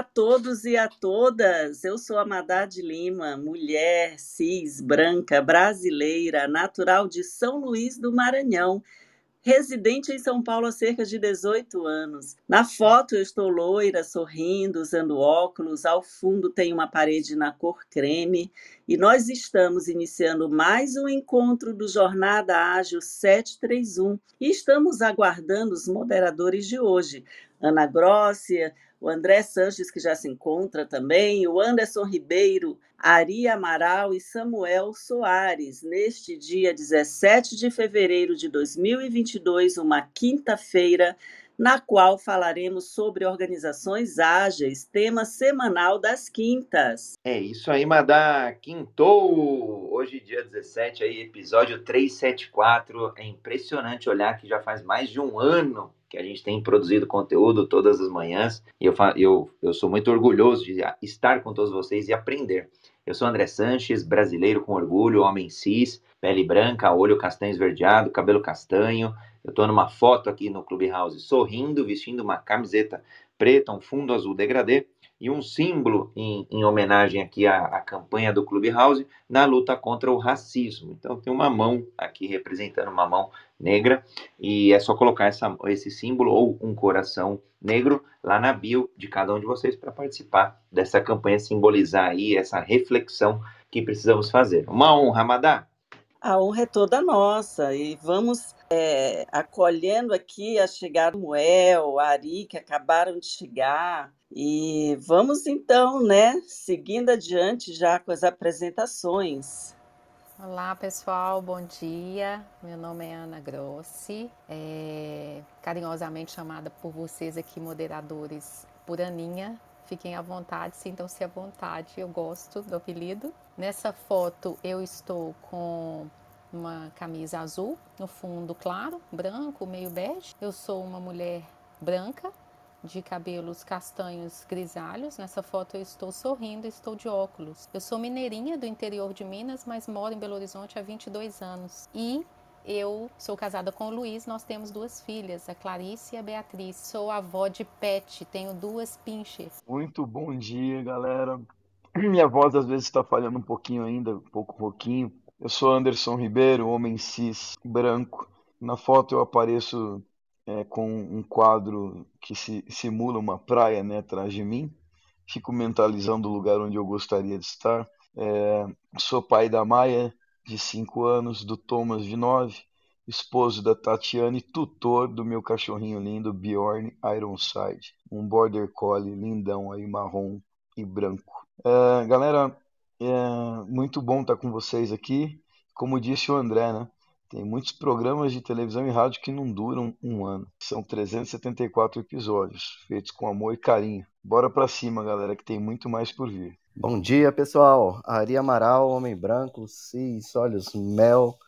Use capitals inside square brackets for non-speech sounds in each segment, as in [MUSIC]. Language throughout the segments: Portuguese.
a todos e a todas. Eu sou a Madad Lima, mulher cis, branca, brasileira, natural de São Luís do Maranhão residente em São Paulo há cerca de 18 anos. Na foto eu estou loira, sorrindo, usando óculos, ao fundo tem uma parede na cor creme e nós estamos iniciando mais um encontro do Jornada Ágil 731 e estamos aguardando os moderadores de hoje. Ana Grossi, o André Sanches, que já se encontra também, o Anderson Ribeiro, Ari Amaral e Samuel Soares, neste dia 17 de fevereiro de 2022, uma quinta-feira, na qual falaremos sobre organizações ágeis, tema semanal das quintas. É isso aí, Madá, quintou! Hoje, dia 17, aí, episódio 374. É impressionante olhar que já faz mais de um ano que a gente tem produzido conteúdo todas as manhãs e eu, eu, eu sou muito orgulhoso de estar com todos vocês e aprender. Eu sou André Sanches, brasileiro com orgulho, homem cis, pele branca, olho castanho esverdeado, cabelo castanho. Eu estou numa foto aqui no Clubhouse sorrindo, vestindo uma camiseta preta, um fundo azul degradê e um símbolo em, em homenagem aqui à, à, campanha do Clubhouse na luta contra o racismo. Então tem uma mão aqui representando uma mão negra e é só colocar essa, esse símbolo ou um coração negro lá na bio de cada um de vocês para participar dessa campanha, simbolizar aí essa reflexão que precisamos fazer. Uma honra, Amadá. A honra é toda nossa e vamos é, acolhendo aqui a chegada do Muel, a Ari, que acabaram de chegar. E vamos então, né, seguindo adiante já com as apresentações. Olá pessoal, bom dia. Meu nome é Ana Grossi, é, carinhosamente chamada por vocês aqui, moderadores, por Aninha. Fiquem à vontade, sintam-se à vontade, eu gosto do apelido. Nessa foto eu estou com uma camisa azul, no fundo claro, branco, meio bege. Eu sou uma mulher branca, de cabelos castanhos grisalhos. Nessa foto eu estou sorrindo, estou de óculos. Eu sou mineirinha do interior de Minas, mas moro em Belo Horizonte há 22 anos. E eu sou casada com o Luiz, nós temos duas filhas, a Clarice e a Beatriz. Sou avó de pet, tenho duas pinches. Muito bom dia, galera. Minha voz às vezes está falhando um pouquinho ainda, um pouco pouquinho. Eu sou Anderson Ribeiro, homem cis, branco. Na foto eu apareço é, com um quadro que se, simula uma praia né, atrás de mim. Fico mentalizando o lugar onde eu gostaria de estar. É, sou pai da Maia, de 5 anos, do Thomas, de 9, esposo da Tatiana e tutor do meu cachorrinho lindo, Bjorn Ironside. Um border collie lindão aí, marrom e branco. É, galera, é muito bom estar com vocês aqui. Como disse o André, né? Tem muitos programas de televisão e rádio que não duram um ano. São 374 episódios, feitos com amor e carinho. Bora pra cima, galera, que tem muito mais por vir. Bom dia, pessoal. Ari Amaral, homem branco, cis, olhos mel.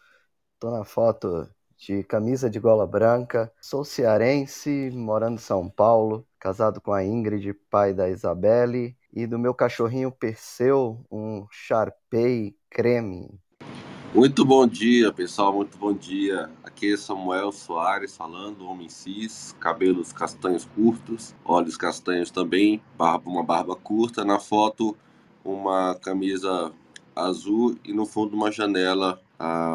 Tô na foto de camisa de gola branca. Sou cearense, morando em São Paulo, casado com a Ingrid, pai da Isabelle, e do meu cachorrinho Perseu, um Sharpei creme. Muito bom dia, pessoal. Muito bom dia. Aqui é Samuel Soares falando, homem cis, cabelos castanhos curtos, olhos castanhos também, barba, uma barba curta. Na foto, uma camisa azul e no fundo uma janela,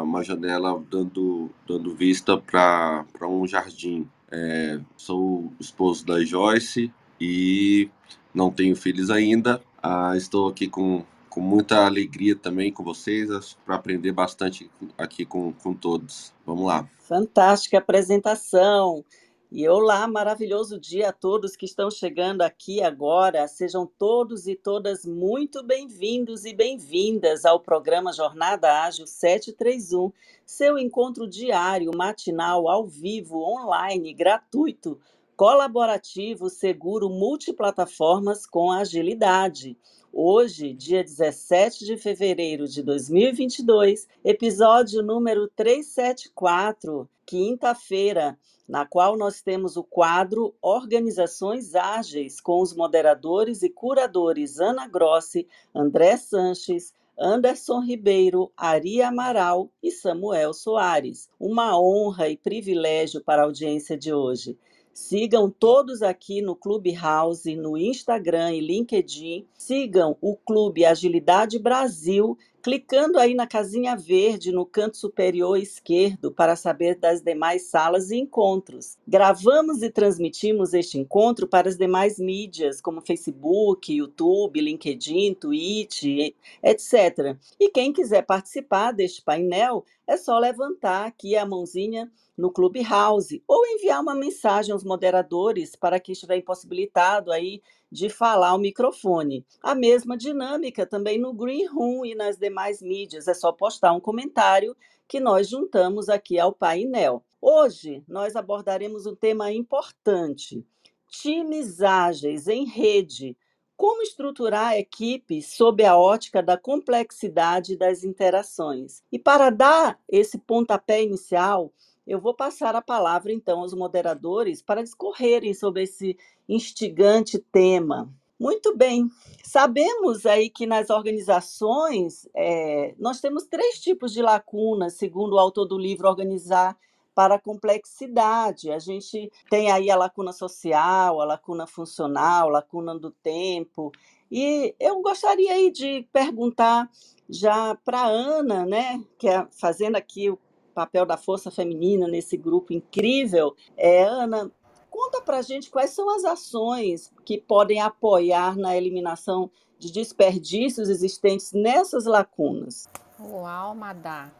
uma janela dando, dando vista para um jardim. É, sou esposo da Joyce e não tenho filhos ainda. Ah, estou aqui com com muita alegria também com vocês, para aprender bastante aqui com, com todos. Vamos lá. Fantástica apresentação. E olá, maravilhoso dia a todos que estão chegando aqui agora. Sejam todos e todas muito bem-vindos e bem-vindas ao programa Jornada Ágil 731, seu encontro diário, matinal, ao vivo, online, gratuito, colaborativo, seguro, multiplataformas com agilidade. Hoje, dia 17 de fevereiro de 2022, episódio número 374, quinta-feira, na qual nós temos o quadro Organizações Ágeis com os moderadores e curadores Ana Grossi, André Sanches, Anderson Ribeiro, Ari Amaral e Samuel Soares. Uma honra e privilégio para a audiência de hoje. Sigam todos aqui no Clubhouse, no Instagram e LinkedIn. Sigam o Clube Agilidade Brasil clicando aí na casinha verde no canto superior esquerdo para saber das demais salas e encontros. Gravamos e transmitimos este encontro para as demais mídias, como Facebook, YouTube, LinkedIn, Twitch, etc. E quem quiser participar deste painel, é só levantar aqui a mãozinha no Clubhouse ou enviar uma mensagem aos moderadores para que estiver impossibilitado aí de falar ao microfone. A mesma dinâmica também no Green Room e nas demais mídias. É só postar um comentário que nós juntamos aqui ao painel. Hoje nós abordaremos um tema importante: times ágeis em rede. Como estruturar a equipe sob a ótica da complexidade das interações? E para dar esse pontapé inicial, eu vou passar a palavra, então, aos moderadores para discorrerem sobre esse instigante tema. Muito bem, sabemos aí que nas organizações é, nós temos três tipos de lacunas, segundo o autor do livro Organizar para a Complexidade. A gente tem aí a lacuna social, a lacuna funcional, a lacuna do tempo. E eu gostaria aí de perguntar já para a Ana, né, que é fazendo aqui o papel da força feminina nesse grupo incrível. É, Ana, conta para gente quais são as ações que podem apoiar na eliminação de desperdícios existentes nessas lacunas. Uau, Madá,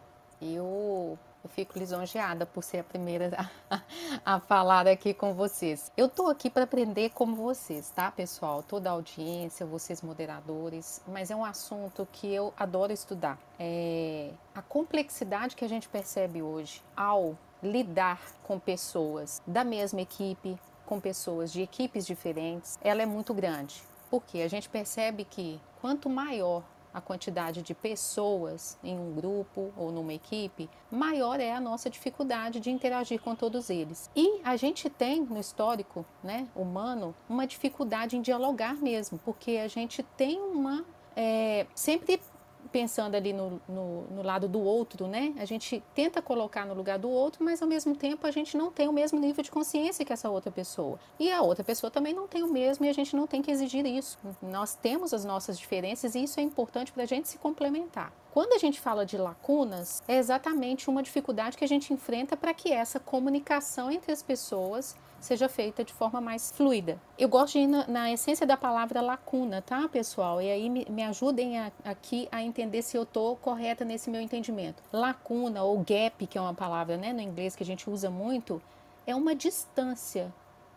eu eu fico lisonjeada por ser a primeira [LAUGHS] a, a falar aqui com vocês. Eu tô aqui para aprender como vocês, tá, pessoal? Toda a audiência, vocês moderadores, mas é um assunto que eu adoro estudar. É a complexidade que a gente percebe hoje ao lidar com pessoas da mesma equipe, com pessoas de equipes diferentes, ela é muito grande. Porque a gente percebe que quanto maior a quantidade de pessoas em um grupo ou numa equipe, maior é a nossa dificuldade de interagir com todos eles. E a gente tem no histórico né, humano uma dificuldade em dialogar mesmo, porque a gente tem uma. É, sempre pensando ali no, no, no, lado do outro, né? A gente tenta colocar no lugar do outro, mas ao mesmo tempo a gente não tem o mesmo nível de consciência que essa outra pessoa. E a outra pessoa também não tem o mesmo e a gente não tem que exigir isso. Nós temos as nossas diferenças e isso é importante para a gente se complementar. Quando a gente fala de lacunas, é exatamente uma dificuldade que a gente enfrenta para que essa comunicação entre as pessoas seja feita de forma mais fluida. Eu gosto de ir na, na essência da palavra lacuna, tá, pessoal? E aí me, me ajudem a, aqui a entender se eu estou correta nesse meu entendimento. Lacuna ou gap, que é uma palavra né, no inglês que a gente usa muito, é uma distância.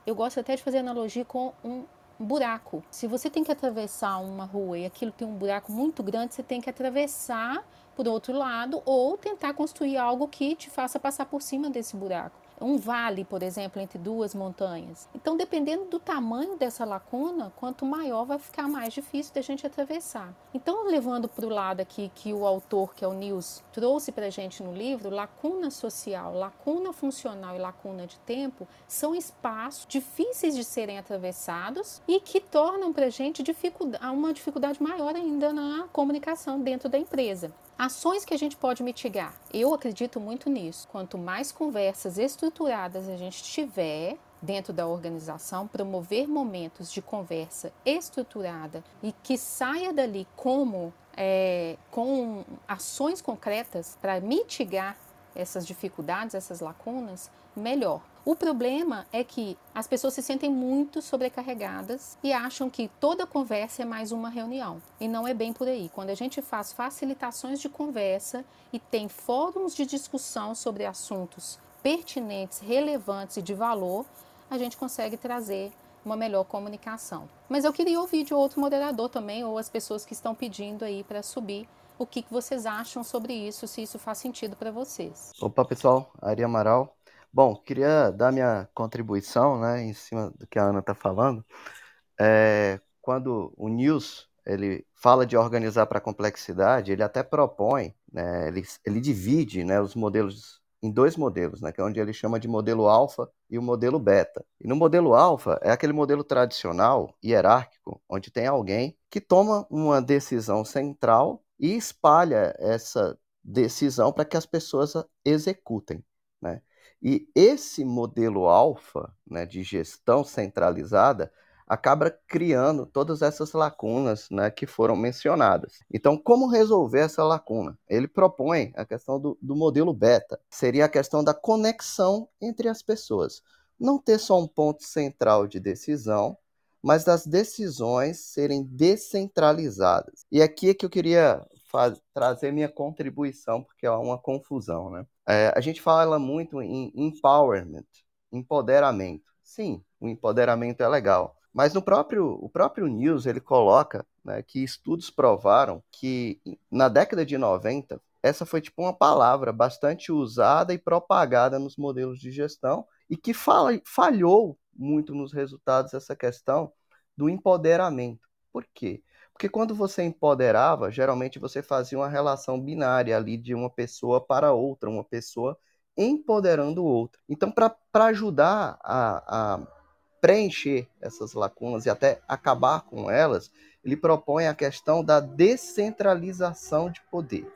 Eu gosto até de fazer analogia com um buraco. Se você tem que atravessar uma rua e aquilo tem um buraco muito grande, você tem que atravessar por outro lado ou tentar construir algo que te faça passar por cima desse buraco um vale, por exemplo, entre duas montanhas. Então, dependendo do tamanho dessa lacuna, quanto maior vai ficar mais difícil da gente atravessar. Então, levando para o lado aqui que o autor, que é o Nils, trouxe para a gente no livro, lacuna social, lacuna funcional e lacuna de tempo são espaços difíceis de serem atravessados e que tornam para a gente dificuldade, uma dificuldade maior ainda na comunicação dentro da empresa. Ações que a gente pode mitigar. Eu acredito muito nisso. Quanto mais conversas estruturadas a gente tiver dentro da organização, promover momentos de conversa estruturada e que saia dali como é, com ações concretas para mitigar essas dificuldades, essas lacunas, melhor. O problema é que as pessoas se sentem muito sobrecarregadas e acham que toda conversa é mais uma reunião. E não é bem por aí. Quando a gente faz facilitações de conversa e tem fóruns de discussão sobre assuntos pertinentes, relevantes e de valor, a gente consegue trazer uma melhor comunicação. Mas eu queria ouvir de outro moderador também, ou as pessoas que estão pedindo aí para subir, o que, que vocês acham sobre isso, se isso faz sentido para vocês. Opa, pessoal, Ari Amaral. Bom, queria dar minha contribuição, né, em cima do que a Ana está falando. É, quando o News ele fala de organizar para complexidade, ele até propõe, né, ele, ele divide né, os modelos em dois modelos, né, que é onde ele chama de modelo alfa e o modelo beta. E no modelo alfa é aquele modelo tradicional, hierárquico, onde tem alguém que toma uma decisão central e espalha essa decisão para que as pessoas executem. Né? E esse modelo alfa né, de gestão centralizada acaba criando todas essas lacunas né, que foram mencionadas. Então, como resolver essa lacuna? Ele propõe a questão do, do modelo beta, seria a questão da conexão entre as pessoas. Não ter só um ponto central de decisão, mas das decisões serem descentralizadas. E aqui é que eu queria trazer minha contribuição, porque é uma confusão. Né? É, a gente fala muito em empowerment, empoderamento. Sim, o empoderamento é legal. Mas no próprio, o próprio News ele coloca né, que estudos provaram que na década de 90 essa foi tipo uma palavra bastante usada e propagada nos modelos de gestão e que fala, falhou muito nos resultados essa questão do empoderamento. Por quê? Porque quando você empoderava, geralmente você fazia uma relação binária ali de uma pessoa para outra, uma pessoa empoderando outra. Então, para ajudar a, a preencher essas lacunas e até acabar com elas, ele propõe a questão da descentralização de poder.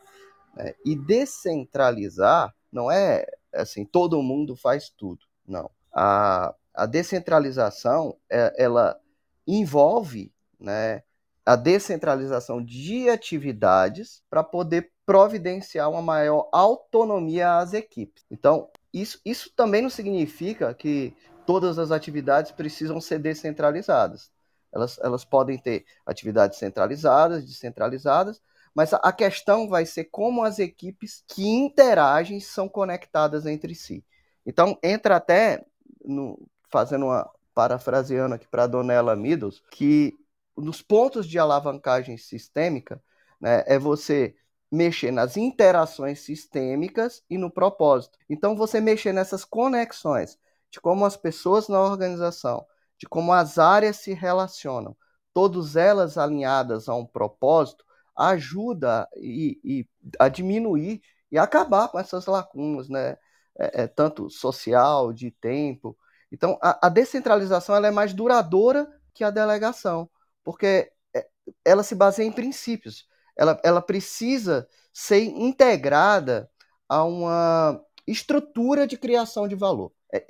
Né? E descentralizar não é assim, todo mundo faz tudo. Não. A, a descentralização, é, ela envolve né, a descentralização de atividades para poder providenciar uma maior autonomia às equipes. Então, isso, isso também não significa que todas as atividades precisam ser descentralizadas. Elas, elas podem ter atividades centralizadas, descentralizadas, mas a, questão vai ser como as equipes que interagem são conectadas entre si. Então, entra até, no, fazendo uma parafraseando aqui para a Donella Meadows, que nos pontos de alavancagem sistêmica né, é você mexer nas interações sistêmicas e no propósito. Então, você mexer nessas conexões de como as pessoas na organização, de como as áreas se relacionam, todas elas alinhadas a um propósito, ajuda e, e a diminuir e acabar com essas lacunas, né? É, é, tanto social, de tempo. Então, a, a descentralização ela é mais duradoura que a delegação, porque é, ela se baseia em princípios. Ela, ela precisa ser integrada a uma estrutura de criação de valor. É,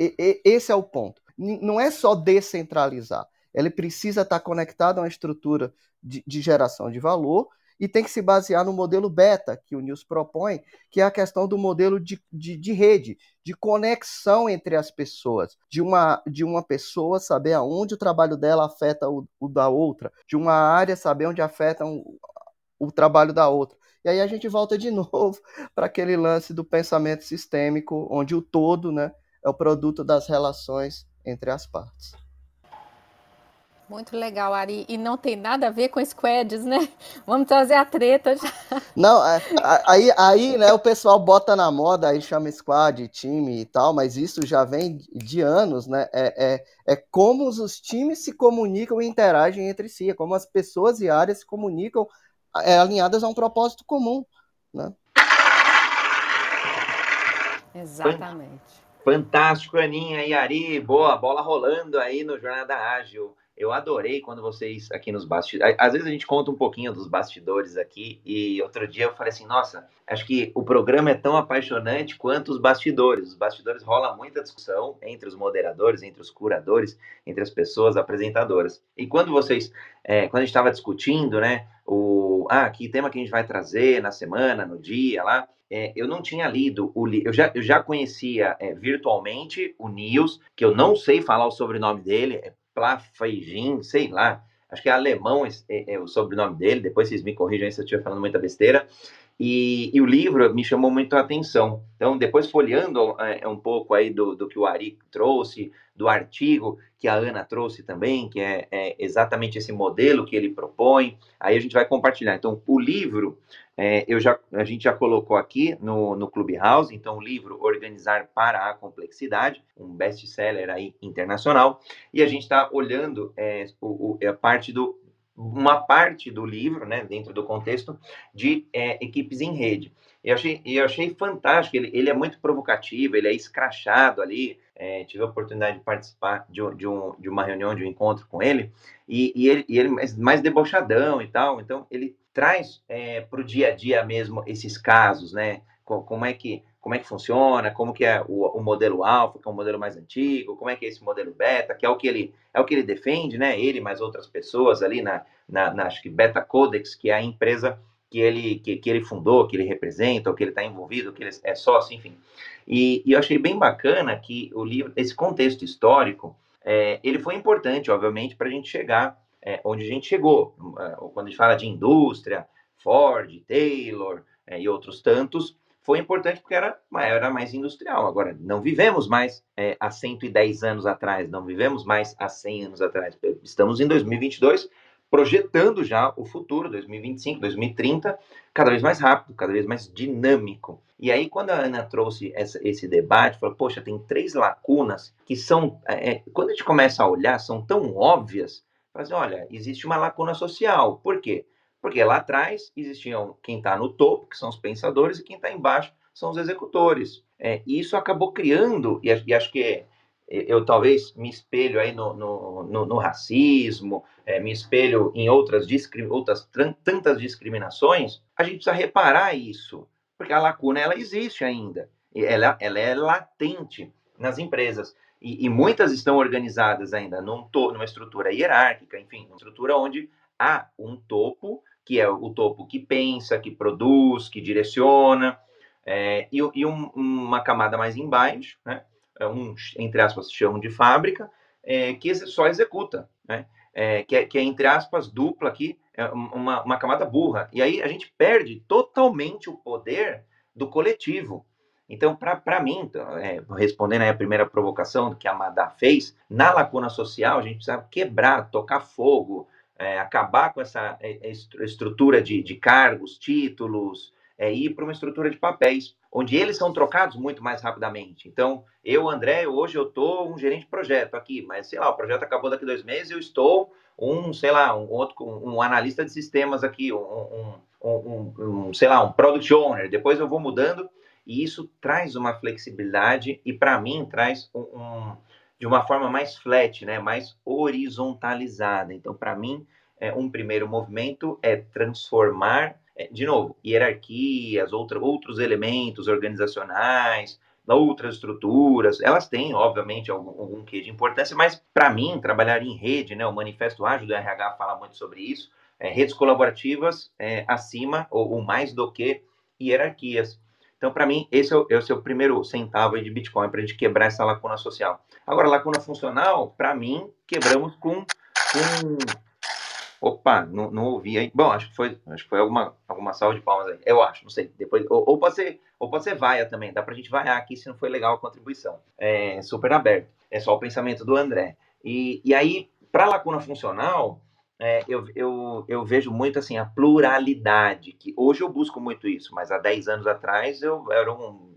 esse é o ponto. Não é só descentralizar. Ele precisa estar conectado a uma estrutura de, de geração de valor e tem que se basear no modelo beta que o Nils propõe, que é a questão do modelo de, de, de, rede, de conexão entre as pessoas, de uma, de uma pessoa saber aonde o trabalho dela afeta o, o da outra, de uma área saber onde afeta um, o trabalho da outra. E aí a gente volta de [LAUGHS] novo para aquele lance do pensamento sistêmico, onde o todo né, é o produto das relações entre as partes. Muito legal, Ari. E não tem nada a ver com squads, né? [LAUGHS] Vamos trazer a treta já. Não, é, aí, aí né, o pessoal bota na moda, aí chama squad, time e tal, mas isso já vem de anos, né? É, é, é como os times se comunicam e interagem entre si, é como as pessoas e áreas se comunicam é, alinhadas a um propósito comum, né? Exatamente. Fantástico, Aninha e Ari. Boa, bola rolando aí no Jornada Ágil. Eu adorei quando vocês aqui nos bastidores. Às vezes a gente conta um pouquinho dos bastidores aqui. E outro dia eu falei assim: nossa, acho que o programa é tão apaixonante quanto os bastidores. Os bastidores rola muita discussão entre os moderadores, entre os curadores, entre as pessoas apresentadoras. E quando vocês, é, quando a gente estava discutindo, né, o ah, que tema que a gente vai trazer na semana, no dia lá, é, eu não tinha lido o livro, eu já, eu já conhecia é, virtualmente o Niels, que eu não sei falar o sobrenome dele, é Plafeigin, sei lá, acho que é alemão é, é, o sobrenome dele, depois vocês me corrijam se eu estiver falando muita besteira. E, e, o livro me chamou muito a atenção. Então, depois folheando é, um pouco aí do, do que o Ari trouxe, do artigo que a Ana trouxe também, que é, é, exatamente esse modelo que ele propõe, aí a gente vai compartilhar. Então, o livro é, eu já, a gente já colocou aqui no, no Clubhouse, então o livro Organizar para a Complexidade, um best-seller aí internacional, e a gente está olhando é, o, o, a parte do, uma parte do livro, né, dentro do contexto de é, equipes em rede. Eu achei, eu achei fantástico, ele, ele é muito provocativo, ele é escrachado ali, é, tive a oportunidade de participar de, de, um, de uma reunião, de um encontro com ele, e, e ele, e ele mais, mais debochadão e tal, então ele traz é, para o dia a dia mesmo esses casos, né? Como é que como é que funciona, como que é o, o, modelo alfa, que é um modelo mais antigo, como é que é esse modelo beta, que é o que ele é o que ele defende, né? Ele mais outras pessoas ali na, na, na acho que Beta Codex, que é a empresa que ele que, que ele fundou, que ele representa, ou que ele está envolvido, que ele é sócio, enfim. E, e, eu achei bem bacana que o livro, esse contexto histórico, é, ele foi importante, obviamente, para a gente chegar é, onde a gente chegou. É, quando a gente fala de indústria, Ford, Taylor é, e outros tantos, foi importante porque era era mais industrial. Agora, não vivemos mais é, há 110 anos atrás, não vivemos mais há 100 anos atrás. Estamos em 2022, projetando já o futuro, 2025, 2030, cada vez mais rápido, cada vez mais dinâmico. E aí, quando a Ana trouxe essa, esse debate, falou: Poxa, tem três lacunas que são, é, é quando a gente começa a olhar, são tão óbvias. Mas assim, olha, existe uma lacuna social. Por quê? Porque lá atrás existiam quem está no topo, que são os pensadores, e quem está embaixo são os executores. É, e isso acabou criando, e, e, acho que eu talvez me espelho aí no, no, no, no racismo, é, me espelho em outras, outras tantas discriminações, a gente precisa reparar isso, porque a lacuna ela existe ainda, ela, ela é latente nas empresas. E, e muitas estão organizadas ainda num to, numa estrutura hierárquica, enfim, uma estrutura onde há um topo que é o topo que pensa, que produz, que direciona, é, e, e um, uma camada mais embaixo, né, é um, entre aspas, chão de fábrica, é, que só executa, né, é, que, é, que é, entre aspas, dupla aqui, é uma, uma camada burra. E aí a gente perde totalmente o poder do coletivo. Então, para mim, é, respondendo aí a primeira provocação que a Madá fez, na lacuna social a gente precisa quebrar, tocar fogo, é, acabar com essa é, é, estrutura de, de cargos, títulos, é, ir para uma estrutura de papéis, onde eles são trocados muito mais rapidamente. Então, eu, André, hoje eu estou um gerente de projeto aqui, mas sei lá, o projeto acabou daqui dois meses, eu estou um, sei lá, um outro, um analista de sistemas aqui, um, um, um, um sei lá, um product owner. Depois eu vou mudando e isso traz uma flexibilidade e para mim traz um, de uma forma mais flat, né, mais horizontalizada. Então, para mim, é, um primeiro movimento é transformar, é, de novo, hierarquias, outra, outros elementos organizacionais, outras estruturas, elas têm, obviamente, algum, algum quê de importância, mas para mim, trabalhar em rede, né, o Manifesto Ágil do RH fala muito sobre isso, é, redes colaborativas é, acima ou, ou mais do que hierarquias. Então, para mim, esse é, o, esse é o primeiro centavo de Bitcoin para a gente quebrar essa lacuna social. Agora, lacuna funcional, para mim, quebramos com, com... Opa, não, não ouvi aí. Bom, acho que foi, acho que foi alguma, alguma salva de palmas aí. Eu acho, não sei. Depois, ou, ou, pode ser, ou pode ser vaia também. Dá para a gente vaiar aqui se não foi legal a contribuição. É super aberto. É só o pensamento do André. E, e aí, para lacuna funcional, é, eu, eu, eu vejo muito assim a pluralidade, que hoje eu busco muito isso, mas há 10 anos atrás eu era um.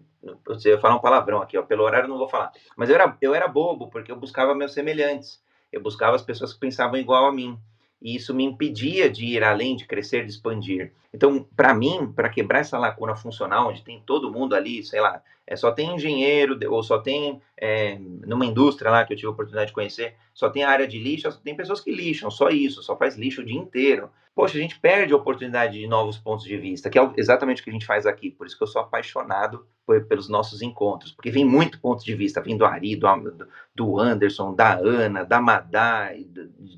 Você ia falar um palavrão aqui, ó, pelo horário eu não vou falar. Mas eu era, eu era bobo, porque eu buscava meus semelhantes. Eu buscava as pessoas que pensavam igual a mim. E isso me impedia de ir além, de crescer, de expandir. Então, para mim, para quebrar essa lacuna funcional, onde tem todo mundo ali, sei lá, é, só tem engenheiro, ou só tem, é, numa indústria lá que eu tive a oportunidade de conhecer, só tem a área de lixo, tem pessoas que lixam, só isso, só faz lixo o dia inteiro. Poxa, a gente perde a oportunidade de novos pontos de vista, que é exatamente o que a gente faz aqui. Por isso que eu sou apaixonado por, pelos nossos encontros, porque vem muito ponto de vista, vem do Ari, do, do Anderson, da Ana, da Madá,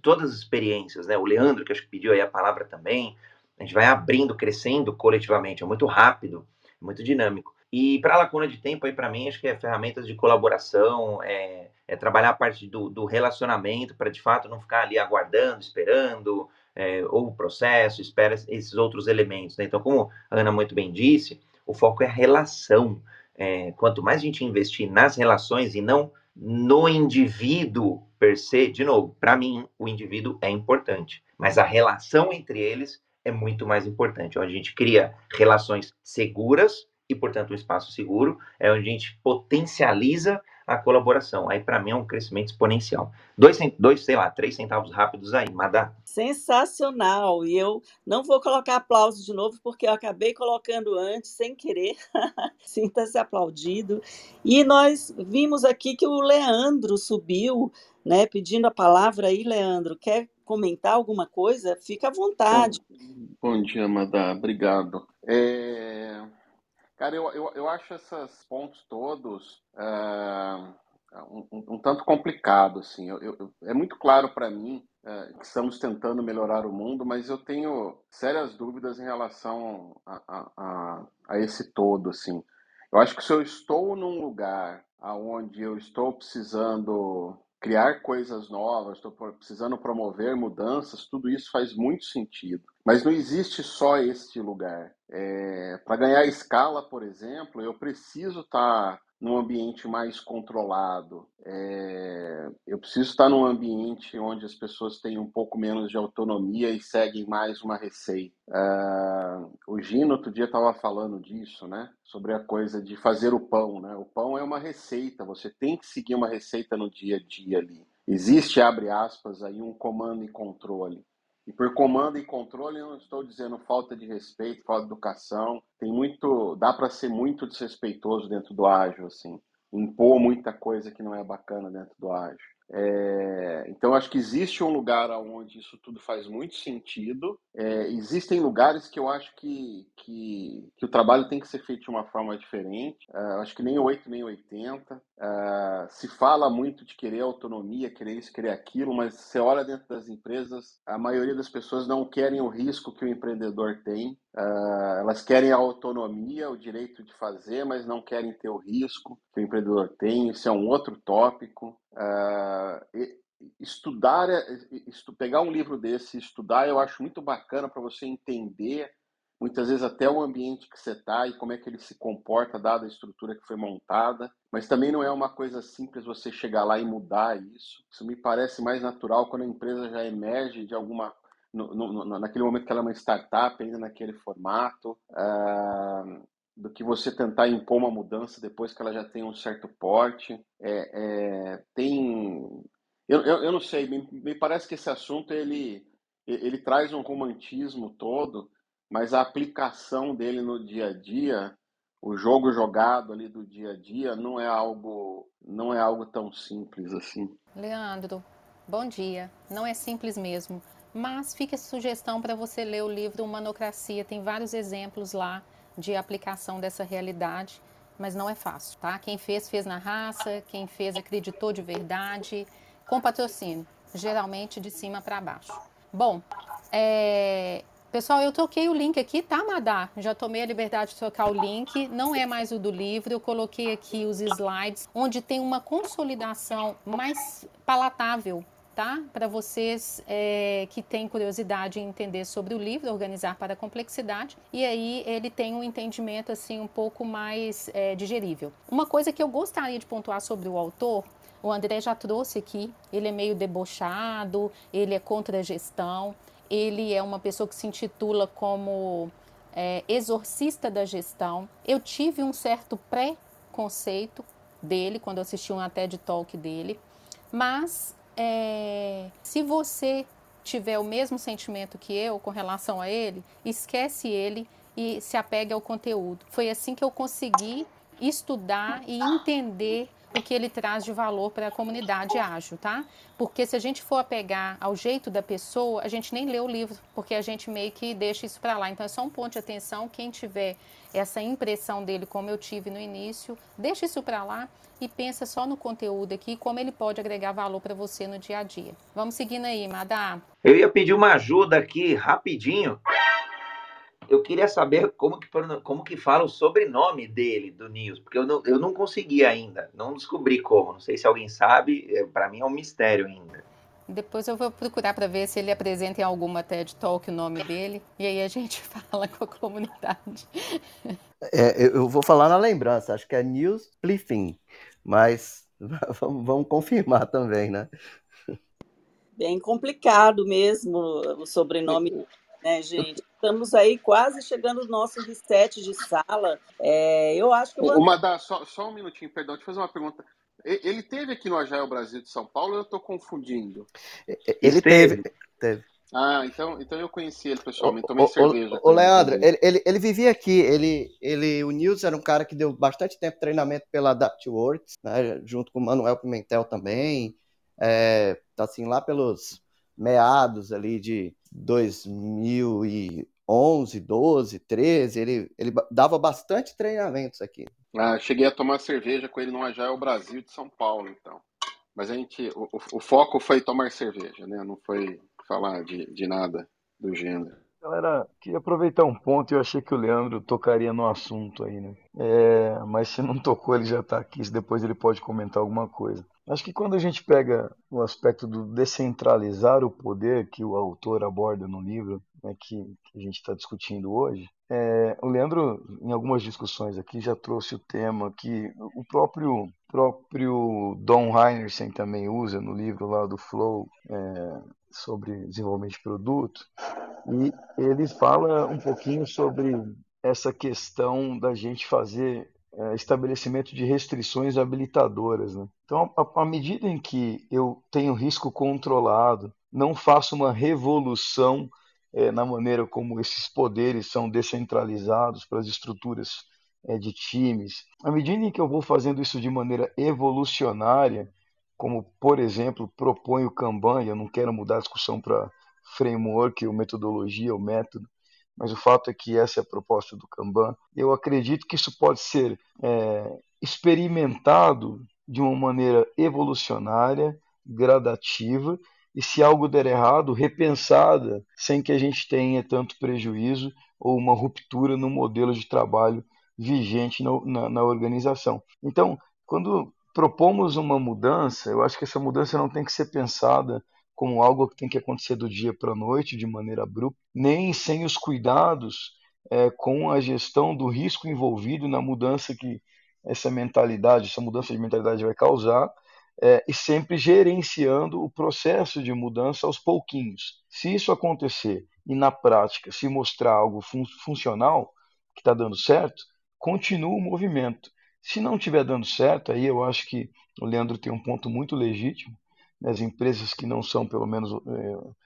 todas as experiências, né? O Leandro, que acho que pediu aí a palavra também. A gente vai abrindo, crescendo coletivamente, é muito rápido, muito dinâmico. E para a lacuna de tempo, aí para mim, acho que é ferramentas de colaboração, é, é trabalhar a parte do, do relacionamento para de fato não ficar ali aguardando, esperando, é, ou o processo, espera esses outros elementos. Né? Então, como a Ana muito bem disse, o foco é a relação. É, quanto mais a gente investir nas relações e não no indivíduo per se, de novo, para mim, o indivíduo é importante, mas a relação entre eles é muito mais importante, onde a gente cria relações seguras e, portanto, um espaço seguro, é onde a gente potencializa a colaboração. Aí, para mim, é um crescimento exponencial. Dois, dois, sei lá, três centavos rápidos aí, Madá. Sensacional! E eu não vou colocar aplauso de novo, porque eu acabei colocando antes, sem querer. [LAUGHS] Sinta-se aplaudido. E nós vimos aqui que o Leandro subiu, né, pedindo a palavra aí, Leandro. Quer comentar alguma coisa? Fica à vontade. Bom, bom dia, Madá. Obrigado. É Cara, eu, eu, eu acho esses pontos todos uh, um, um, tanto complicado, assim. Eu, eu, é muito claro para mim uh, que estamos tentando melhorar o mundo, mas eu tenho sérias dúvidas em relação a, a, a, a esse todo, assim. Eu acho que se eu estou num lugar onde eu estou precisando criar coisas novas, estou precisando promover mudanças, tudo isso faz muito sentido. Mas não existe só este lugar. É, Para ganhar escala, por exemplo, eu preciso estar tá num ambiente mais controlado. É, eu preciso estar num ambiente onde as pessoas têm um pouco menos de autonomia e seguem mais uma receita. Uh, o Gino outro dia estava falando disso, né? Sobre a coisa de fazer o pão, né? O pão é uma receita, você tem que seguir uma receita no dia a dia ali. Existe, abre aspas, aí um comando e controle. E por comando e controle, eu não estou dizendo falta de respeito, falta de educação. Tem muito, dá para ser muito desrespeitoso dentro do ágil, assim, impor muita coisa que não é bacana dentro do ágil. É, então, acho que existe um lugar onde isso tudo faz muito sentido. É, existem lugares que eu acho que, que, que, o trabalho tem que ser feito de uma forma diferente. É, acho que nem 8, nem 80. É, se fala muito de querer autonomia, querer isso, querer aquilo, mas você olha dentro das empresas, a maioria das pessoas não querem o risco que o empreendedor tem. Uh, elas querem a autonomia, o direito de fazer, mas não querem ter o risco que o empreendedor tem. Isso é um outro tópico. Uh, estudar, estu, pegar um livro desse, estudar, eu acho muito bacana para você entender, muitas vezes até o ambiente que você está e como é que ele se comporta, dada a estrutura que foi montada. Mas também não é uma coisa simples você chegar lá e mudar isso. Isso me parece mais natural quando a empresa já emerge de alguma no, no, naquele momento que ela é uma startup, ainda naquele formato, uh, do que você tentar impor uma mudança depois que ela já tem um certo porte. É, é, tem. Eu, eu, eu, não sei, me, me, parece que esse assunto ele, ele traz um romantismo todo, mas a aplicação dele no dia a dia, o jogo jogado ali do dia a dia, não é algo, não é algo tão simples assim. Leandro, bom dia. Não é simples mesmo. Mas fica a sugestão para você ler o livro Humanocracia, tem vários exemplos lá de aplicação dessa realidade, mas não é fácil, tá? Quem fez, fez na raça, quem fez acreditou de verdade, com patrocínio, geralmente de cima para baixo. Bom, é... pessoal, eu troquei o link aqui, tá, Madá? Já tomei a liberdade de trocar o link, não é mais o do livro, eu coloquei aqui os slides, onde tem uma consolidação mais palatável tá? Para vocês é, que têm curiosidade em entender sobre o livro, Organizar para a Complexidade, e aí ele tem um entendimento assim um pouco mais é, digerível. Uma coisa que eu gostaria de pontuar sobre o autor o André já trouxe aqui, ele é meio debochado, ele é contra a gestão, ele é uma pessoa que se intitula como é, exorcista da gestão. Eu tive um certo pré-conceito dele quando assisti um TED Talk dele, mas é, se você tiver o mesmo sentimento que eu com relação a ele, esquece ele e se apegue ao conteúdo. Foi assim que eu consegui estudar e entender o que ele traz de valor para a comunidade ágil, tá? Porque se a gente for apegar ao jeito da pessoa, a gente nem lê o livro, porque a gente meio que deixa isso para lá. Então é só um ponto de atenção, quem tiver essa impressão dele como eu tive no início, deixa isso para lá e pensa só no conteúdo aqui, como ele pode agregar valor para você no dia a dia. Vamos seguindo aí, Madá. Eu ia pedir uma ajuda aqui rapidinho eu queria saber como que, como que fala o sobrenome dele, do Nils, porque eu não, eu não consegui ainda, não descobri como. Não sei se alguém sabe, é, para mim é um mistério ainda. Depois eu vou procurar para ver se ele apresenta em alguma TED Talk o nome dele, e aí a gente [LAUGHS] fala com a comunidade. É, eu vou falar na lembrança, acho que é Nils Pliffin, mas [LAUGHS] vamos, vamos confirmar também, né? Bem complicado mesmo o sobrenome, né, gente? Estamos aí quase chegando no nosso reset de sala. É, eu acho que. Uma da, só, só um minutinho, perdão, deixa eu fazer uma pergunta. Ele teve aqui no Agile Brasil de São Paulo ou eu estou confundindo? Ele teve. teve. Ah, então, então eu conheci ele pessoalmente, tomei o, cerveja. O, o Leandro, ele, ele, ele, vivia aqui, ele, ele, o Nils era um cara que deu bastante tempo de treinamento pela AdaptWorks, né, junto com o Manuel Pimentel também, é, tá assim, lá pelos meados ali de 2011, 12, 13, ele, ele dava bastante treinamentos aqui. Ah, cheguei a tomar cerveja com ele no Agile Brasil de São Paulo, então. Mas a gente, o, o, foco foi tomar cerveja, né? Não foi falar de, de nada do gênero. Galera, queria aproveitar um ponto e eu achei que o Leandro tocaria no assunto aí, né? É, mas se não tocou, ele já está aqui, depois ele pode comentar alguma coisa. Acho que quando a gente pega o aspecto do descentralizar o poder que o autor aborda no livro, né, que, que, a gente está discutindo hoje, é, o Leandro, em algumas discussões aqui, já trouxe o tema que o próprio, próprio Don Heinersen também usa no livro lá do Flow é, sobre desenvolvimento de produto, e ele fala um pouquinho sobre essa questão da gente fazer é, estabelecimento de restrições habilitadoras. Né? Então, à medida em que eu tenho risco controlado, não faço uma revolução é, na maneira como esses poderes são descentralizados para as estruturas é, de times, à medida em que eu vou fazendo isso de maneira evolucionária, como, por exemplo, propõe o Kanban, eu não quero mudar a discussão para framework ou metodologia ou método, mas o fato é que essa é a proposta do Kanban. Eu acredito que isso pode ser é, experimentado de uma maneira evolucionária, gradativa, e se algo der errado, repensada, sem que a gente tenha tanto prejuízo ou uma ruptura no modelo de trabalho vigente na, na, na organização. Então, quando propomos uma mudança, eu acho que essa mudança não tem que ser pensada como algo que tem que acontecer do dia para a noite, de maneira abrupta, nem sem os cuidados é, com a gestão do risco envolvido na mudança que essa mentalidade, essa mudança de mentalidade vai causar, é, e sempre gerenciando o processo de mudança aos pouquinhos. Se isso acontecer e na prática se mostrar algo fun funcional, que está dando certo, continua o movimento. Se não estiver dando certo, aí eu acho que o Leandro tem um ponto muito legítimo, as empresas que não são, pelo menos,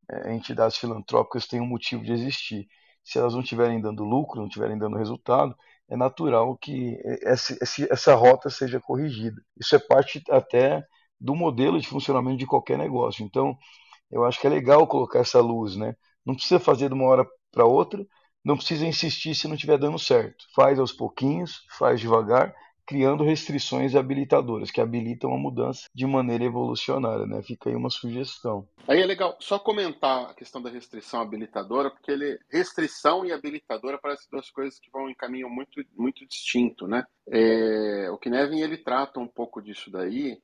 é, é, entidades filantrópicas têm um motivo de existir. Se elas não estiverem dando lucro, não estiverem dando resultado, é natural que essa, essa rota seja corrigida. Isso é parte até do modelo de funcionamento de qualquer negócio. Então, eu acho que é legal colocar essa luz, né? Não precisa fazer de uma hora para outra, não precisa insistir se não estiver dando certo. Faz aos pouquinhos, faz devagar criando restrições habilitadoras que habilitam a mudança de maneira evolucionária, né? Fica aí uma sugestão. Aí é legal só comentar a questão da restrição habilitadora, porque ele restrição e habilitadora parecem duas coisas que vão em caminho muito muito distinto, né? É, o Knevin ele trata um pouco disso daí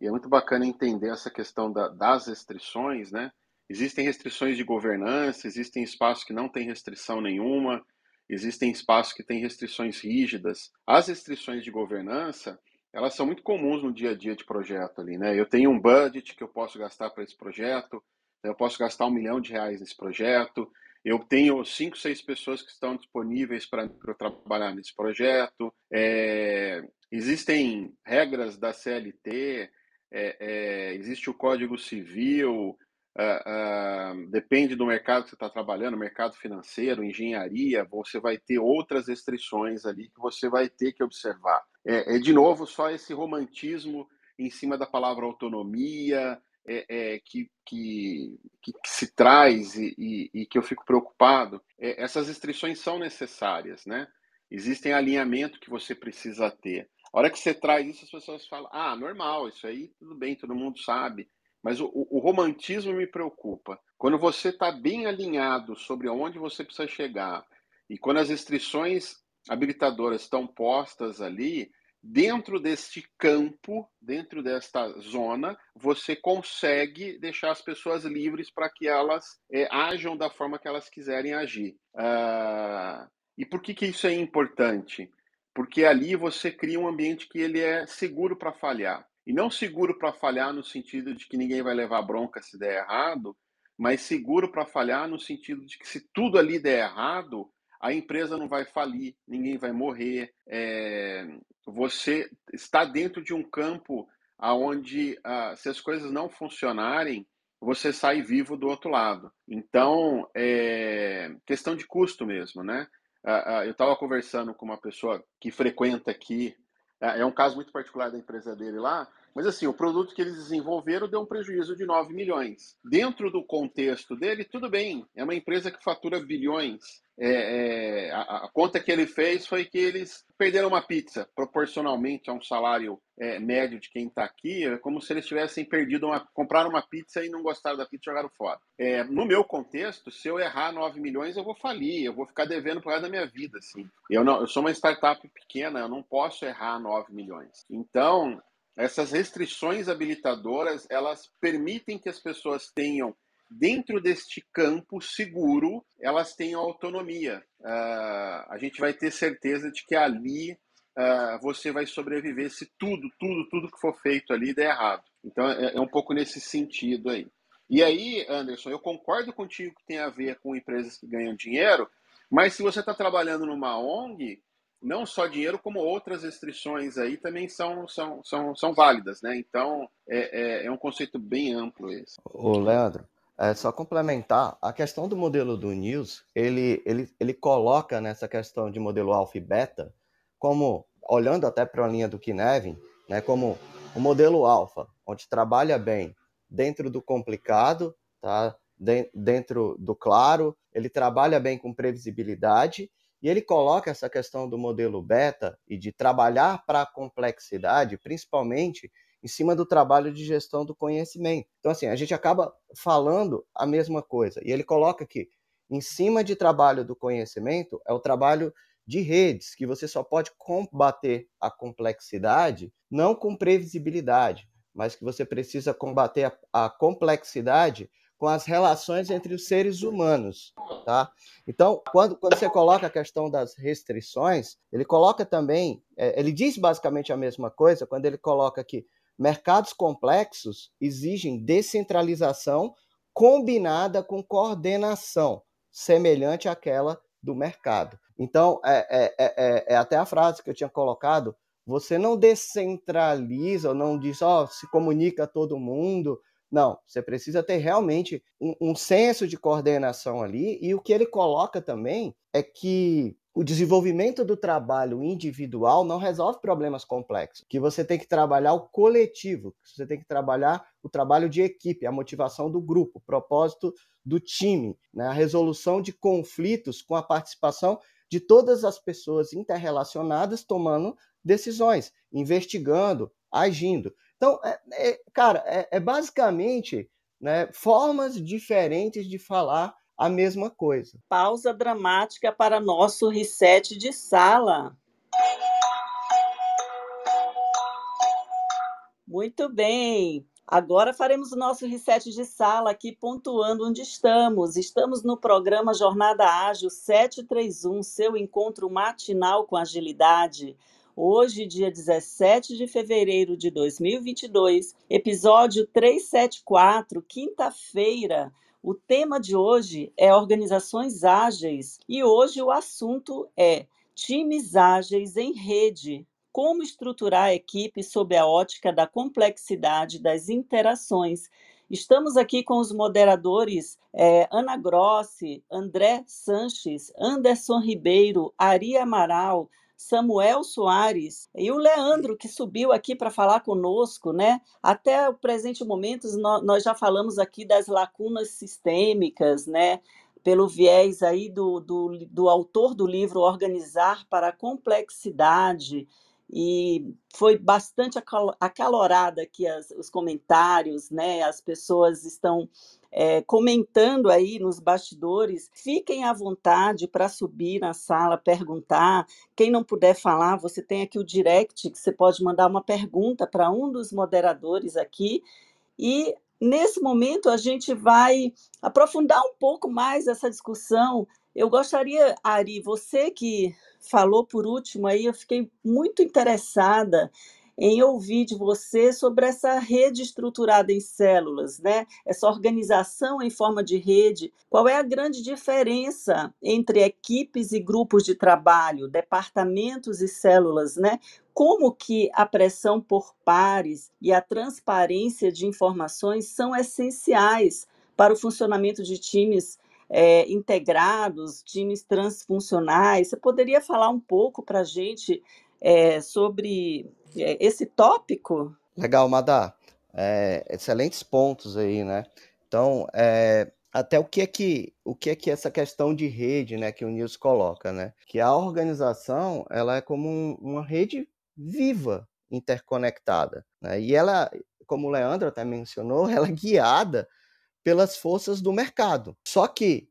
e é muito bacana entender essa questão da, das restrições, né? Existem restrições de governança, existem espaços que não têm restrição nenhuma, existem espaços que têm restrições rígidas. As restrições de governança, elas são muito comuns no dia a dia de projeto ali, né? Eu tenho um budget que eu posso gastar para esse projeto, eu posso gastar um milhão de reais nesse projeto, eu tenho cinco, seis pessoas que estão disponíveis para trabalhar nesse projeto, é, existem regras da CLT, é, é, existe o Código Civil, Uh, uh, depende do mercado que você está trabalhando, mercado financeiro, engenharia, você vai ter outras restrições ali que você vai ter que observar. É, é de novo só esse romantismo em cima da palavra autonomia é, é que, que, que, se traz e, e, e, que eu fico preocupado. É, essas restrições são necessárias, né? Existem alinhamento que você precisa ter. A hora que você traz isso, as pessoas falam: ah, normal, isso aí tudo bem, todo mundo sabe. Mas o, o romantismo me preocupa. Quando você está bem alinhado sobre onde você precisa chegar e quando as restrições habilitadoras estão postas ali, dentro deste campo, dentro desta zona, você consegue deixar as pessoas livres para que elas é, ajam da forma que elas quiserem agir. Uh, e por que, que isso é importante? Porque ali você cria um ambiente que ele é seguro para falhar. E não seguro para falhar no sentido de que ninguém vai levar bronca se der errado, mas seguro para falhar no sentido de que se tudo ali der errado, a empresa não vai falir, ninguém vai morrer. É, você está dentro de um campo aonde ah, se as coisas não funcionarem, você sai vivo do outro lado. Então, é questão de custo mesmo, né? Ah, ah, eu estava conversando com uma pessoa que frequenta aqui é, é um caso muito particular da empresa dele lá, Mas assim, o produto que eles desenvolveram deu um prejuízo de 9 milhões. Dentro do contexto dele, tudo bem, é uma empresa que fatura bilhões. É, é, a, a, conta que ele fez foi que eles perderam uma pizza proporcionalmente a um salário é, médio de quem está aqui, é como se eles tivessem perdido uma, compraram uma pizza e não gostaram da pizza e jogaram fora. É, no meu contexto, se eu errar 9 milhões, eu vou falir, eu vou ficar devendo por resto da minha vida. Assim. Eu, não, eu sou uma startup pequena, eu não posso errar 9 milhões. Então, essas restrições habilitadoras, elas permitem que as pessoas tenham dentro deste campo seguro, elas tenham autonomia. Uh, a gente vai ter certeza de que ali uh, você vai sobreviver se tudo, tudo, tudo que for feito ali der errado. Então é, é um pouco nesse sentido aí. E aí, Anderson, eu concordo contigo que tem a ver com empresas que ganham dinheiro, mas se você está trabalhando numa ONG, não só dinheiro, como outras restrições aí também são, são, são, são válidas, né? Então, é, é, é um conceito bem amplo esse. Ô, Leandro, é só complementar, a questão do modelo do News, ele, ele, ele coloca nessa questão de modelo alfa e beta, como, olhando até para a linha do Kinevin, né, como o modelo alfa, onde trabalha bem dentro do complicado, tá? De, dentro do claro, ele trabalha bem com previsibilidade, e ele coloca essa questão do modelo beta e de trabalhar para a complexidade, principalmente em cima do trabalho de gestão do conhecimento. Então, assim, a gente acaba falando a mesma coisa. E ele coloca que, em cima de trabalho do conhecimento, é o trabalho de redes, que você só pode combater a complexidade não com previsibilidade, mas que você precisa combater a, a complexidade com as relações entre os seres humanos, tá? Então, quando, quando você coloca a questão das restrições, ele coloca também, é, ele diz basicamente a mesma coisa quando ele coloca que Mercados complexos exigem descentralização combinada com coordenação, semelhante àquela do mercado. Então, é, é, é, é até a frase que eu tinha colocado: você não descentraliza, ou não diz, ó, oh, se comunica todo mundo. Não, você precisa ter realmente um, um senso de coordenação ali, e o que ele coloca também é que o desenvolvimento do trabalho individual não resolve problemas complexos, que você tem que trabalhar o coletivo, você tem que trabalhar o trabalho de equipe, a motivação do grupo, o propósito do time, né? a resolução de conflitos com a participação de todas as pessoas interrelacionadas tomando decisões, investigando, agindo. Então, é, é, cara, é, é basicamente né, formas diferentes de falar a mesma coisa. Pausa dramática para nosso reset de sala. Muito bem. Agora faremos o nosso reset de sala aqui, pontuando onde estamos. Estamos no programa Jornada Ágil 731, seu encontro matinal com agilidade. Hoje, dia 17 de fevereiro de 2022, episódio 374, quinta-feira. O tema de hoje é organizações ágeis e hoje o assunto é times ágeis em rede. Como estruturar a equipe sob a ótica da complexidade das interações. Estamos aqui com os moderadores é, Ana Grossi, André Sanches, Anderson Ribeiro, Ari Amaral, Samuel Soares e o Leandro, que subiu aqui para falar conosco, né? Até o presente momento, nós já falamos aqui das lacunas sistêmicas, né? Pelo viés aí do, do, do autor do livro Organizar para a Complexidade, e foi bastante acalorada aqui as, os comentários, né? As pessoas estão é, comentando aí nos bastidores. Fiquem à vontade para subir na sala, perguntar. Quem não puder falar, você tem aqui o direct, que você pode mandar uma pergunta para um dos moderadores aqui. E nesse momento a gente vai aprofundar um pouco mais essa discussão. Eu gostaria, Ari, você que falou por último aí, eu fiquei muito interessada em ouvir de você sobre essa rede estruturada em células, né? Essa organização em forma de rede. Qual é a grande diferença entre equipes e grupos de trabalho, departamentos e células, né? Como que a pressão por pares e a transparência de informações são essenciais para o funcionamento de times é, integrados, times transfuncionais. Você poderia falar um pouco para a gente é, sobre é, esse tópico? Legal, Madá. É, excelentes pontos aí, né? Então, até o que é que o que é que essa questão de rede, né, que o Nils coloca, né? Que a organização ela é como um, uma rede viva, interconectada, né? E ela, como o Leandro até mencionou, [LAUGHS] ela é guiada pelas forças do mercado. Só que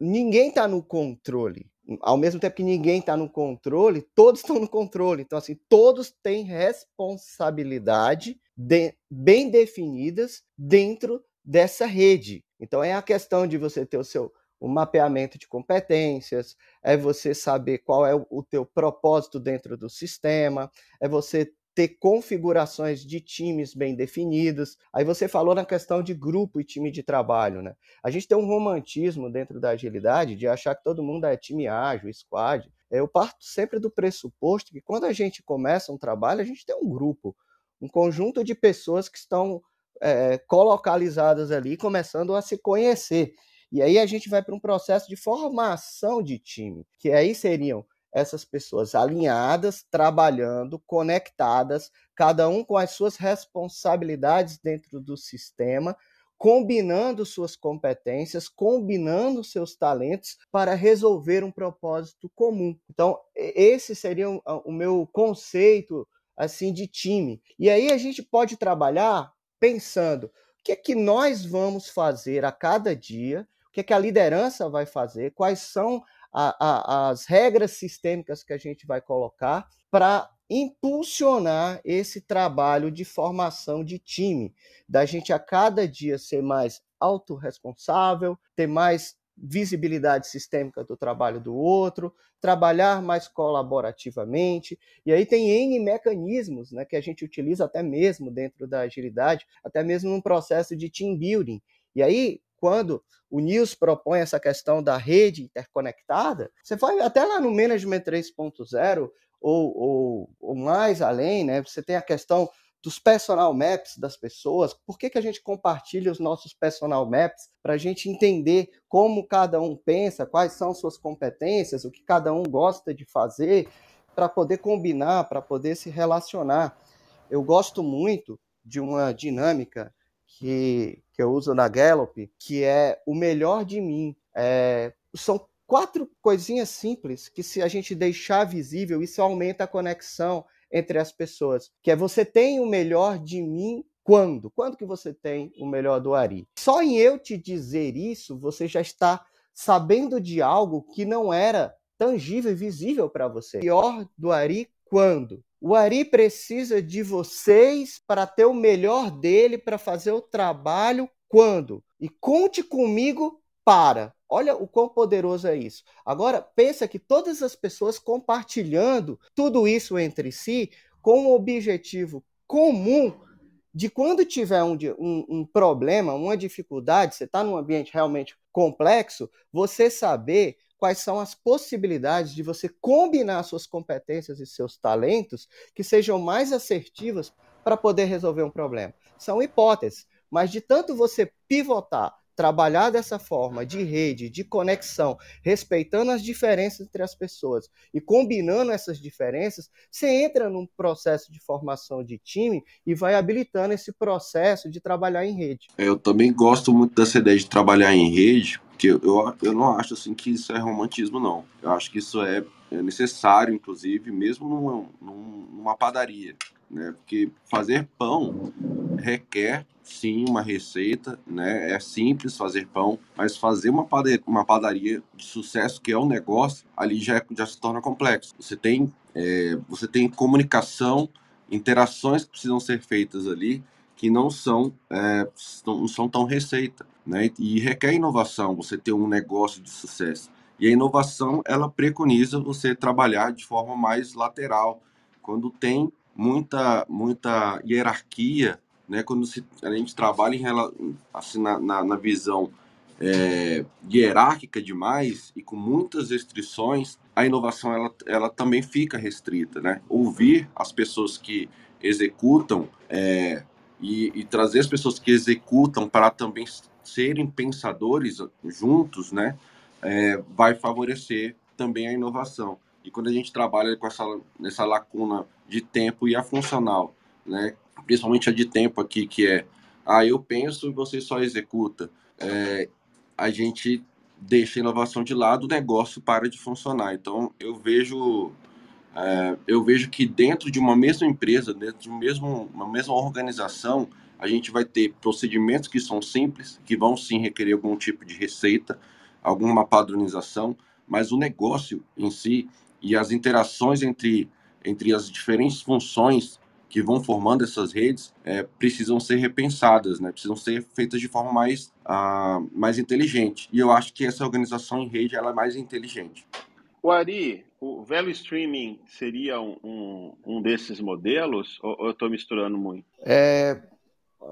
ninguém está no controle. Ao mesmo tempo que ninguém está no controle, todos [LAUGHS] estão no controle. Então, assim, todos têm responsabilidade de, bem definidas dentro dessa rede. Então, é a questão de você ter o seu o mapeamento de competências, é você saber qual é o, teu propósito dentro do sistema, é você ter configurações de times bem definidos. Aí você falou na questão de grupo e time de trabalho, né? A gente tem um romantismo dentro da agilidade de achar que todo mundo é time ágil, squad. Eu parto sempre do pressuposto que quando a gente começa um trabalho, a gente tem um grupo, um conjunto de pessoas que estão é, colocalizadas ali, começando a se conhecer. E aí a gente vai para um processo de formação de time, que aí seriam essas pessoas alinhadas, trabalhando, conectadas, cada um com as suas responsabilidades dentro do sistema, combinando suas competências, combinando seus talentos para resolver um propósito comum. Então, esse seria o meu conceito assim de time. E aí a gente pode trabalhar pensando o que é que nós vamos fazer a cada dia, o que é que a liderança vai fazer, quais são a, a, as regras sistêmicas que a gente vai colocar para impulsionar esse trabalho de formação de time, da gente a cada dia ser mais autorresponsável, ter mais visibilidade sistêmica do trabalho do outro, trabalhar mais colaborativamente. E aí tem N mecanismos né, que a gente utiliza até mesmo dentro da agilidade, até mesmo no processo de team building. E aí, quando o Nils propõe essa questão da rede interconectada, você vai até lá no Management 3.0 ou, ou, ou, mais além, né? Você tem a questão dos personal maps das pessoas. Por que, que a gente compartilha os nossos personal maps? Para a gente entender como cada um pensa, quais são suas competências, o que cada um gosta de fazer, para poder combinar, para poder se relacionar. Eu gosto muito de uma dinâmica que, que eu uso na Gallup, que é o melhor de mim. É, são quatro coisinhas simples que, se a gente deixar visível, isso aumenta a conexão entre as pessoas. Que é você tem o melhor de mim quando? Quando que você tem o melhor do Ari? Só em eu te dizer isso, você já está sabendo de algo que não era tangível e visível para você. O do Ari quando? O Ari precisa de vocês para ter o melhor dele para fazer o trabalho quando? E conte comigo para. Olha o quão poderoso é isso. Agora, pensa que todas as pessoas compartilhando tudo isso entre si com um objetivo comum de quando tiver um, um, um problema, uma dificuldade, você está num ambiente realmente complexo, você saber quais são as possibilidades de você combinar suas competências e seus talentos que sejam mais assertivas para poder resolver um problema. São hipóteses, mas de tanto você pivotar, trabalhar dessa forma de rede, de conexão, respeitando as diferenças entre as pessoas e combinando essas diferenças, você entra num processo de formação de time e vai habilitando esse processo de trabalhar em rede. Eu também gosto muito dessa ideia de trabalhar em rede, porque eu, eu não acho assim que isso é romantismo, não. Eu acho que isso é, é necessário, inclusive, mesmo numa, numa padaria. Né? Porque fazer pão requer sim uma receita, né? É simples fazer pão, mas fazer uma padaria, uma padaria de sucesso que é um negócio, ali já, já se torna complexo. Você tem, é, você tem comunicação, interações que precisam ser feitas ali que não são, é, não são tão receita, né? E requer inovação, você ter um negócio de sucesso. E a inovação, ela preconiza você trabalhar de forma mais lateral, quando tem muita, muita hierarquia, né? Quando se, a gente trabalha em, assim, na, na, na visão é, hierárquica demais e com muitas restrições, a inovação ela, ela também fica restrita, né? Ouvir as pessoas que executam é, e, e trazer as pessoas que executam para também serem pensadores juntos, né, é, vai favorecer também a inovação. E quando a gente trabalha com essa nessa lacuna de tempo e a funcional, né, principalmente a de tempo aqui, que é, ah, eu penso e você só executa. É, a gente deixa a inovação de lado, o negócio para de funcionar. Então, eu vejo é, eu vejo que dentro de uma mesma empresa, dentro de mesmo, uma mesma organização, a gente vai ter procedimentos que são simples, que vão sim requerer algum tipo de receita, alguma padronização, mas o negócio em si e as interações entre, entre as diferentes funções que vão formando essas redes é, precisam ser repensadas, né? precisam ser feitas de forma mais, uh, mais inteligente. E eu acho que essa organização em rede ela é mais inteligente. O Ari, o velho streaming seria um, um, um desses modelos ou, ou eu estou misturando muito? É,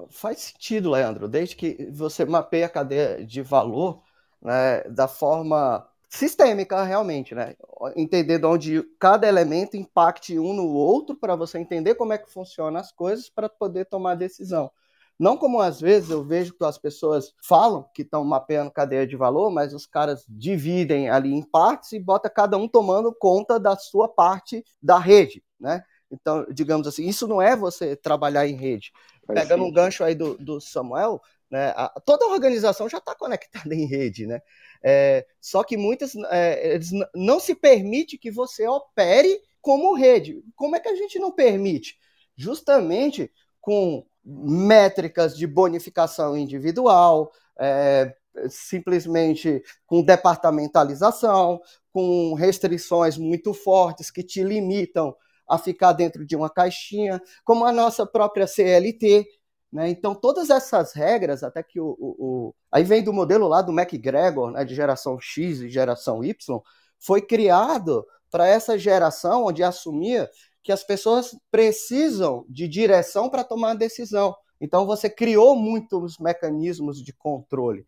faz sentido, Leandro, desde que você mapeia a cadeia de valor né, da forma sistêmica realmente, né? Entender de onde cada elemento impacte um no outro para você entender como é que funcionam as coisas para poder tomar decisão. Não como às vezes eu vejo que as pessoas falam que estão mapeando cadeia de valor, mas os caras dividem ali em partes e bota cada um tomando conta da sua parte da rede, né? Então, digamos assim, isso não é você trabalhar em rede. Pegando um gancho aí do, do Samuel, né, a, toda a organização já está conectada [LAUGHS] em rede, né? É, só que muitas é, eles não se permite que você opere como rede. Como é que a gente não permite? Justamente com métricas de bonificação individual, é, simplesmente com departamentalização, com restrições muito fortes que te limitam a ficar dentro de uma caixinha, como a nossa própria CLT, né? Então, todas essas regras, até que o, o, o, Aí vem do modelo lá do MacGregor, né, de geração X e geração Y, foi criado para essa geração onde assumia que as pessoas precisam de direção para tomar decisão. Então, você criou muitos mecanismos de controle.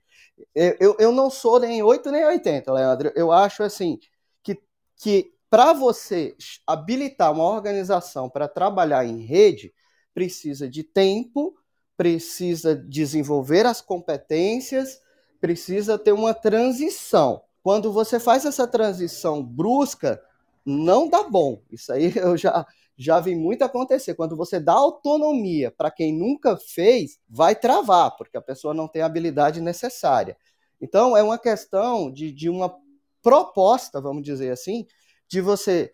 Eu, eu, eu não sou nem 8 nem 80, Leandro. Eu acho assim que, que para você habilitar uma organização para trabalhar em rede, precisa de tempo precisa desenvolver as competências, precisa ter uma transição. Quando você faz essa transição brusca, não dá bom. Isso aí [LAUGHS] eu já, já vi muito acontecer. Quando você dá autonomia para quem nunca fez, vai travar, porque a pessoa não tem a habilidade necessária. Então, é uma questão de, de uma proposta, vamos dizer assim, de você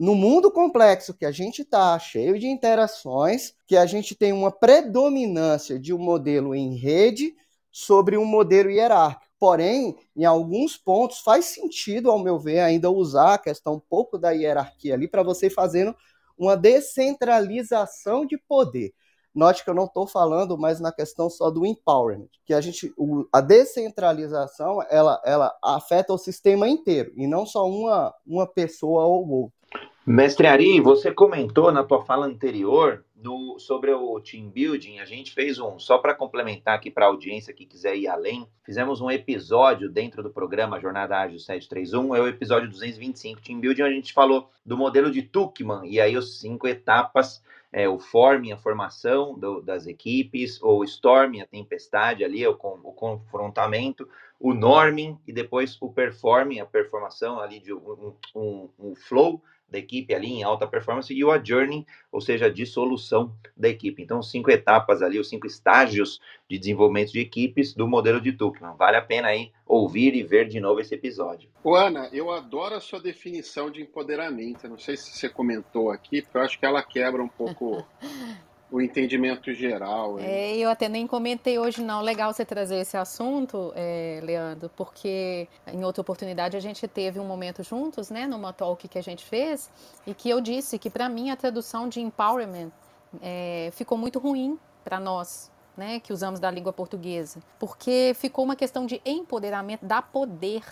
no mundo complexo que a gente está, cheio de interações, que a gente tem uma predominância de um modelo em rede sobre um modelo hierárquico. Porém, em alguns pontos faz sentido, ao meu ver, ainda usar a questão um pouco da hierarquia ali para você fazendo uma descentralização de poder. Note que eu não estou falando mais na questão só do empowerment, que a gente, a descentralização, ela, ela afeta o sistema inteiro e não só uma, uma pessoa ou outra. Mestre Ari, você comentou na tua fala anterior no, sobre o team building. A gente fez um, só para complementar aqui para a audiência que quiser ir além, fizemos um episódio dentro do programa Jornada Ágil 731, é o episódio 225 Team Building, a gente falou do modelo de Tuckman e aí os cinco etapas, é, o forming, a formação do, das equipes, o storming, a tempestade ali, o, o confrontamento, o norming e depois o performing, a performação ali de um, um, um flow da equipe ali em alta performance e o adjourning, ou seja, a dissolução da equipe. Então, cinco etapas ali, os cinco estágios de desenvolvimento de equipes do modelo de Tuchman. Vale a pena aí ouvir e ver de novo esse episódio. O Ana, eu adoro a sua definição de empoderamento. Eu não sei se você comentou aqui, porque eu acho que ela quebra um pouco [LAUGHS] o entendimento geral. É, eu até nem comentei hoje, não. Legal você trazer esse assunto, é, Leandro, porque em outra oportunidade a gente teve um momento juntos, né, numa talk que a gente fez, e que eu disse que para mim a tradução de empowerment é, ficou muito ruim para nós. Né, que usamos da língua portuguesa, porque ficou uma questão de empoderamento, da poder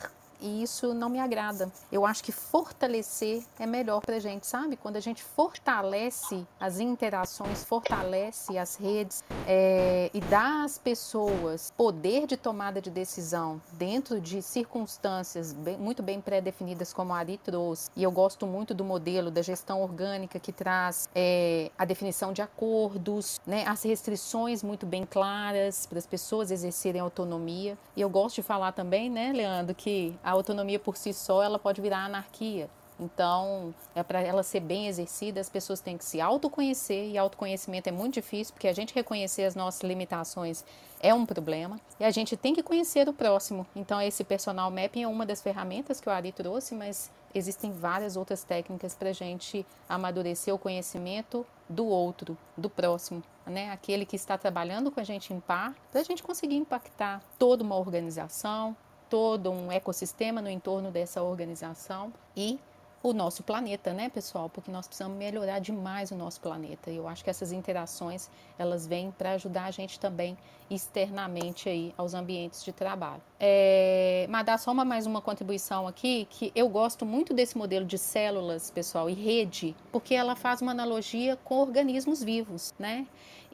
e isso não me agrada. Eu acho que fortalecer é melhor para a gente, sabe? Quando a gente fortalece as interações, fortalece as redes é, e dá às pessoas poder de tomada de decisão dentro de circunstâncias bem, muito bem pré-definidas, como a Ari trouxe. E eu gosto muito do modelo da gestão orgânica que traz é, a definição de acordos, né, as restrições muito bem claras para as pessoas exercerem autonomia. E eu gosto de falar também, né, Leandro, que a autonomia por si só ela pode virar anarquia. Então, é para ela ser bem exercida, as pessoas têm que se autoconhecer, e autoconhecimento é muito difícil, porque a gente reconhecer as nossas limitações é um problema, e a gente tem que conhecer o próximo. Então, esse personal mapping é uma das ferramentas que o Ari trouxe, mas existem várias outras técnicas para a gente amadurecer o conhecimento do outro, do próximo, né? Aquele que está trabalhando com a gente em par, para a gente conseguir impactar toda uma organização, todo um ecossistema no entorno dessa organização e o nosso planeta, né, pessoal? Porque nós precisamos melhorar demais o nosso planeta. E eu acho que essas interações elas vêm para ajudar a gente também externamente aí aos ambientes de trabalho. É, mas dá só uma, mais uma contribuição aqui que eu gosto muito desse modelo de células, pessoal, e rede, porque ela faz uma analogia com organismos vivos, né?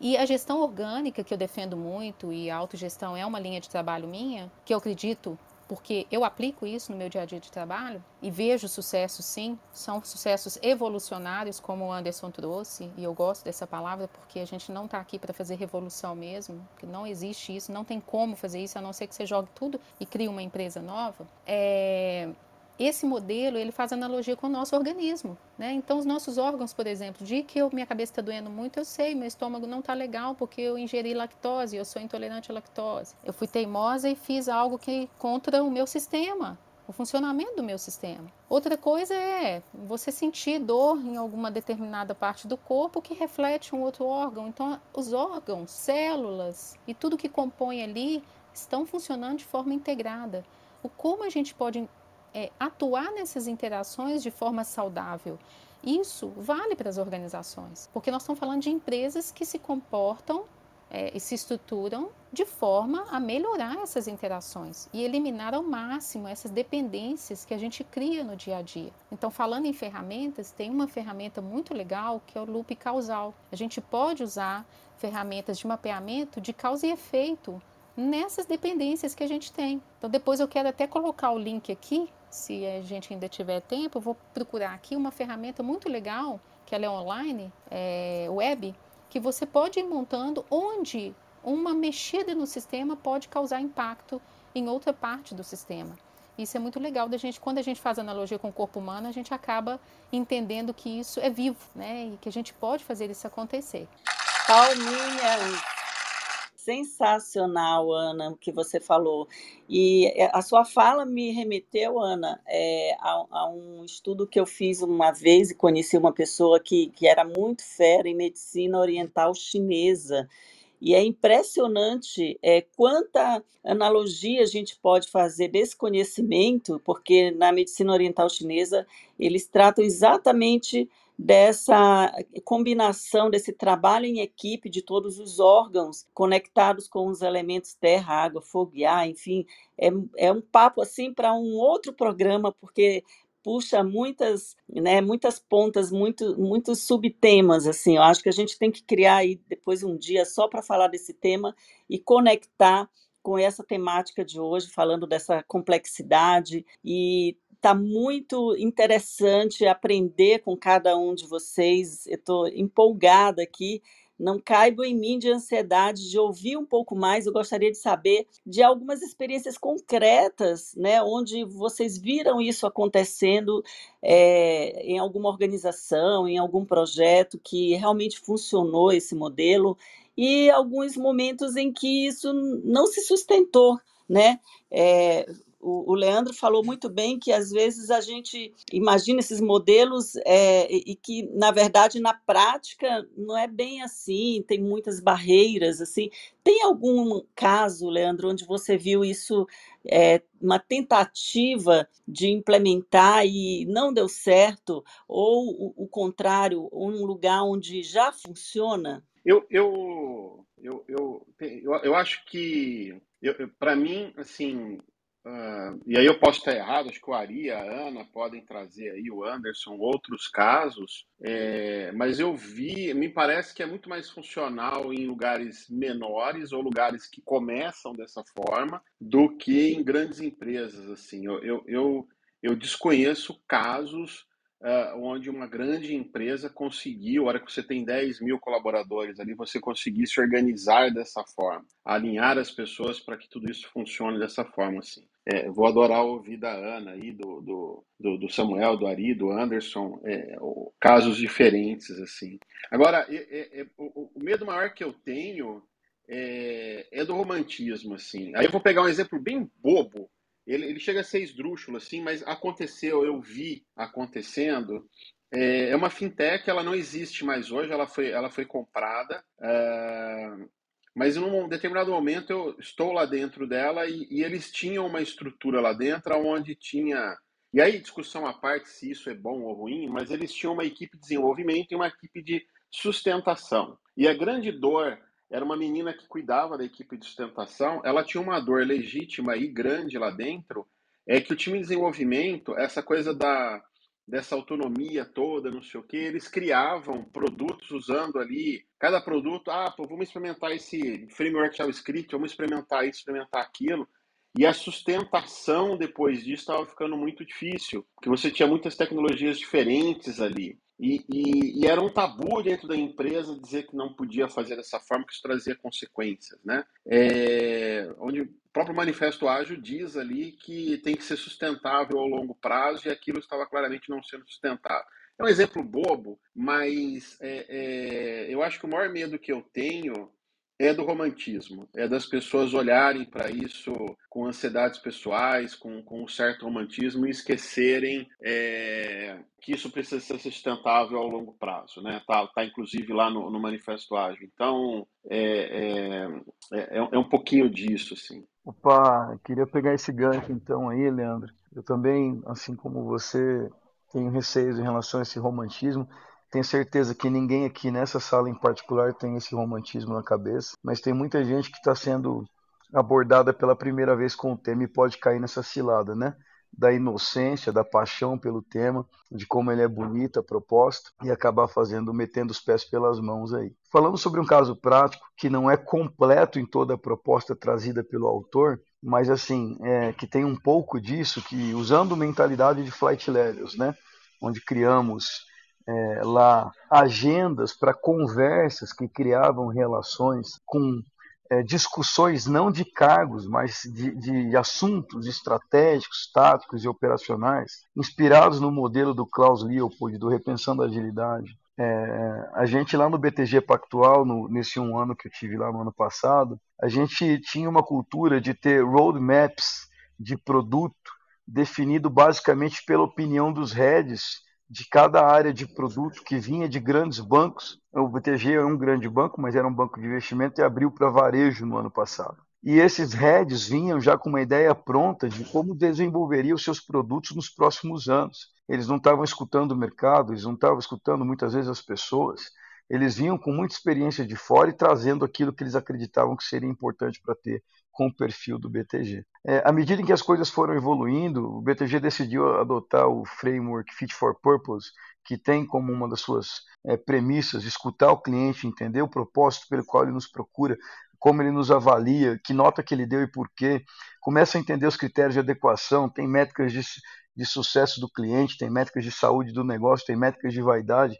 E a gestão orgânica, que eu defendo muito, e a autogestão é uma linha de trabalho minha, que eu acredito porque eu aplico isso no meu dia a dia de trabalho e vejo sucesso sim, são sucessos evolucionários, como o Anderson trouxe, e eu gosto dessa palavra porque a gente não está aqui para fazer revolução mesmo, que não existe isso, não tem como fazer isso, a não ser que você jogue tudo e crie uma empresa nova. É, esse modelo ele faz analogia com o nosso organismo, né? Então os nossos órgãos, por exemplo, de que eu, minha cabeça está doendo muito, eu sei, meu estômago não está legal porque eu ingeri lactose, eu sou intolerante à lactose. Eu fui teimosa e fiz algo que contra o meu sistema, o funcionamento do meu sistema. Outra coisa é você sentir dor em alguma determinada parte do corpo que reflete um outro órgão. Então os órgãos, células e tudo que compõe ali estão funcionando de forma integrada. O como a gente pode é, atuar nessas interações de forma saudável. Isso vale para as organizações, porque nós estamos falando de empresas que se comportam é, e se estruturam de forma a melhorar essas interações e eliminar ao máximo essas dependências que a gente cria no dia a dia. Então, falando em ferramentas, tem uma ferramenta muito legal que é o loop causal. A gente pode usar ferramentas de mapeamento de causa e efeito nessas dependências que a gente tem. Então, depois eu quero até colocar o link aqui se a gente ainda tiver tempo, vou procurar aqui uma ferramenta muito legal, que ela é online, é web, que você pode ir montando onde uma mexida no sistema pode causar impacto em outra parte do sistema. Isso é muito legal da gente, quando a gente faz analogia com o corpo humano, a gente acaba entendendo que isso é vivo, né? E que a gente pode fazer isso acontecer. Palminha, sensacional, Ana, o que você falou. E é, a sua fala me remeteu, Ana, é, a, a, um estudo que eu fiz uma vez e conheci uma pessoa que, que era muito fera em medicina oriental chinesa. E é impressionante é, quanta analogia a gente pode fazer desse conhecimento, porque na medicina oriental chinesa eles tratam exatamente dessa combinação, desse trabalho em equipe de todos os órgãos conectados com os elementos terra, água, fogo e ar, enfim, é, é um papo assim para um outro programa, porque puxa muitas, né, muitas pontas, muito, muitos subtemas, assim, eu acho que a gente tem que criar aí depois um dia só para falar desse tema e conectar com essa temática de hoje, falando dessa complexidade e Está muito interessante aprender com cada um de vocês. Eu estou empolgada aqui. Não caibo em mim de ansiedade de ouvir um pouco mais. Eu gostaria de saber de algumas experiências concretas, né, onde vocês viram isso acontecendo é, em alguma organização, em algum projeto que realmente funcionou esse modelo e alguns momentos em que isso não se sustentou, né? É, o, o, Leandro falou muito bem que às vezes a gente imagina esses modelos é, e, que, na verdade, na prática não é bem assim, tem muitas barreiras. assim. Tem algum caso, Leandro, onde você viu isso, é, uma tentativa de implementar e não deu certo, ou o, o contrário, um lugar onde já funciona? Eu, eu, eu, eu, eu, eu acho que, para mim, assim, Uh, e aí eu posso estar errado, acho que o Ari, a Ana podem trazer aí, o Anderson, outros casos, é, mas eu vi, me parece que é muito mais funcional em lugares menores ou lugares que começam dessa forma do que em grandes empresas, assim, eu, eu, eu, eu desconheço casos uh, onde uma grande empresa conseguiu, a hora que você tem 10 mil colaboradores ali, você conseguir se organizar dessa forma, alinhar as pessoas para que tudo isso funcione dessa forma, assim. É, vou adorar ouvir da Ana aí, do, do, do, do Samuel, do Ari, do Anderson, é, casos diferentes, assim. Agora, é, o, o, medo maior que eu tenho é, é, do romantismo, assim. Aí eu vou pegar um exemplo bem bobo, ele, ele chega a ser esdrúxulo, assim, mas aconteceu, eu vi acontecendo. É, é uma fintech, ela não existe mais hoje, ela foi, ela foi comprada. É, mas em um determinado momento eu estou lá dentro dela e, e, eles tinham uma estrutura lá dentro onde tinha. E aí, discussão à parte se isso é bom ou ruim, mas eles tinham uma equipe de desenvolvimento e uma equipe de sustentação. E a grande dor era uma menina que cuidava da equipe de sustentação, ela tinha uma dor legítima e grande lá dentro, é que o time de desenvolvimento, essa coisa da dessa autonomia toda, não sei o que, eles criavam produtos usando ali, cada produto, ah, pô, vamos experimentar esse framework JavaScript, vamos experimentar isso, experimentar aquilo. E a sustentação depois disso estava ficando muito difícil, porque você tinha muitas tecnologias diferentes ali. E, e, e, era um tabu dentro da empresa dizer que não podia fazer dessa forma, que isso trazia consequências. Né? É, onde o próprio Manifesto Ágil diz ali que tem que ser sustentável ao longo prazo e aquilo estava claramente não sendo sustentável. É um exemplo bobo, mas é, é, eu acho que o maior medo que eu tenho é do romantismo, é das pessoas olharem para isso com ansiedades pessoais, com, com um certo romantismo e esquecerem é, que isso precisa ser sustentável ao longo prazo, né? Tá, tá inclusive lá no, no Manifesto Ágil. Então, é, é, é, é um pouquinho disso, assim. Opa, queria pegar esse gancho então aí, Leandro. Eu também, assim como você, tenho receios em relação a esse romantismo. Tenho certeza que ninguém aqui nessa sala em particular tem esse romantismo na cabeça, mas tem muita gente que está sendo abordada pela primeira vez com o tema e pode cair nessa cilada, né? Da inocência, da paixão pelo tema, de como ele é bonito, a proposta, e acabar fazendo, metendo os pés pelas mãos aí. Falando sobre um caso prático que não é completo em toda a proposta trazida pelo autor, mas assim, é, que tem um pouco disso, que usando mentalidade de flight levels, né? Onde criamos é, lá agendas para conversas que criavam relações com é, discussões não de cargos, mas de, de, assuntos estratégicos, táticos e operacionais, inspirados no modelo do Klaus Leopold, do Repensando a Agilidade. É, a gente lá no BTG Pactual, no, nesse um ano que eu tive lá no ano passado, a gente tinha uma cultura de ter roadmaps de produto definido basicamente pela opinião dos heads de cada área de produto que vinha de grandes bancos. O BTG é um grande banco, mas era um banco de investimento e abriu para varejo no ano passado. E esses heads vinham já com uma ideia pronta de como desenvolveria os seus produtos nos próximos anos. Eles não estavam escutando o mercado, eles não estavam escutando muitas vezes as pessoas. Eles vinham com muita experiência de fora e trazendo aquilo que eles acreditavam que seria importante para ter com o perfil do BTG. É, à medida em que as coisas foram evoluindo, o BTG decidiu adotar o framework Fit for Purpose, que tem como uma das suas é, premissas escutar o cliente, entender o propósito pelo qual ele nos procura, como ele nos avalia, que nota que ele deu e por quê. Começa a entender os critérios de adequação, tem métricas de, de sucesso do cliente, tem métricas de saúde do negócio, tem métricas de vaidade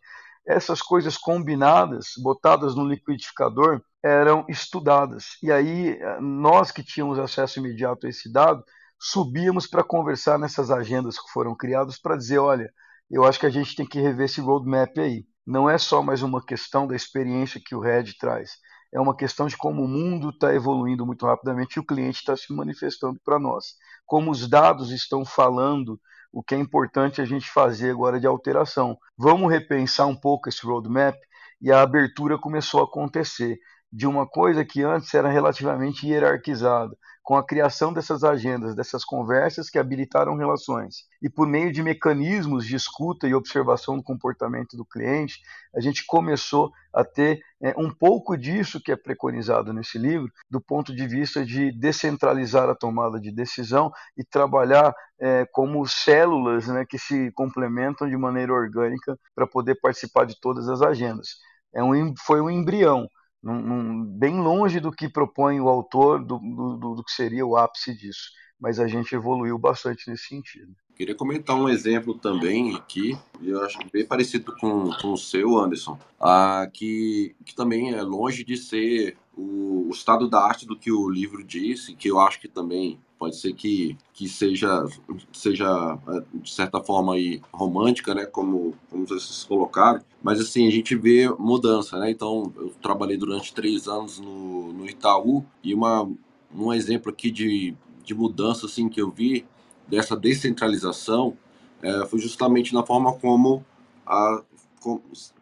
essas coisas combinadas, botadas no liquidificador, eram estudadas. E aí, nós que tínhamos acesso imediato a esse dado, subíamos para conversar nessas agendas que foram criadas para dizer: olha, eu acho que a gente tem que rever esse roadmap aí. Não é só mais uma questão da experiência que o Red traz, é uma questão de como o mundo está evoluindo muito rapidamente e o cliente está se manifestando para nós. Como os dados estão falando o que é importante a gente fazer agora de alteração. Vamos repensar um pouco esse roadmap e a abertura começou a acontecer de uma coisa que antes era relativamente hierarquizada, com a criação dessas agendas, dessas conversas que habilitaram relações. E por meio de mecanismos de escuta e observação do comportamento do cliente, a gente começou a ter é, um pouco disso que é preconizado nesse livro, do ponto de vista de descentralizar a tomada de decisão e trabalhar é, como células né, que se complementam de maneira orgânica para poder participar de todas as agendas. É um, foi um embrião num, num, bem longe do que propõe o autor do, do, do, que seria o ápice disso. Mas a gente evoluiu bastante nesse sentido. Queria comentar um exemplo também aqui, eu acho bem parecido com, com o seu, Anderson, ah, que, que também é longe de ser o, o estado da arte do que o livro disse, que eu acho que também pode ser que, que seja, seja, de certa forma, aí, romântica, né, como, como vocês colocaram, mas assim, a gente vê mudança, né, então eu trabalhei durante três anos no, no Itaú, e uma, um exemplo aqui de, de mudança, assim, que eu vi, dessa descentralização, é, foi justamente na forma como a,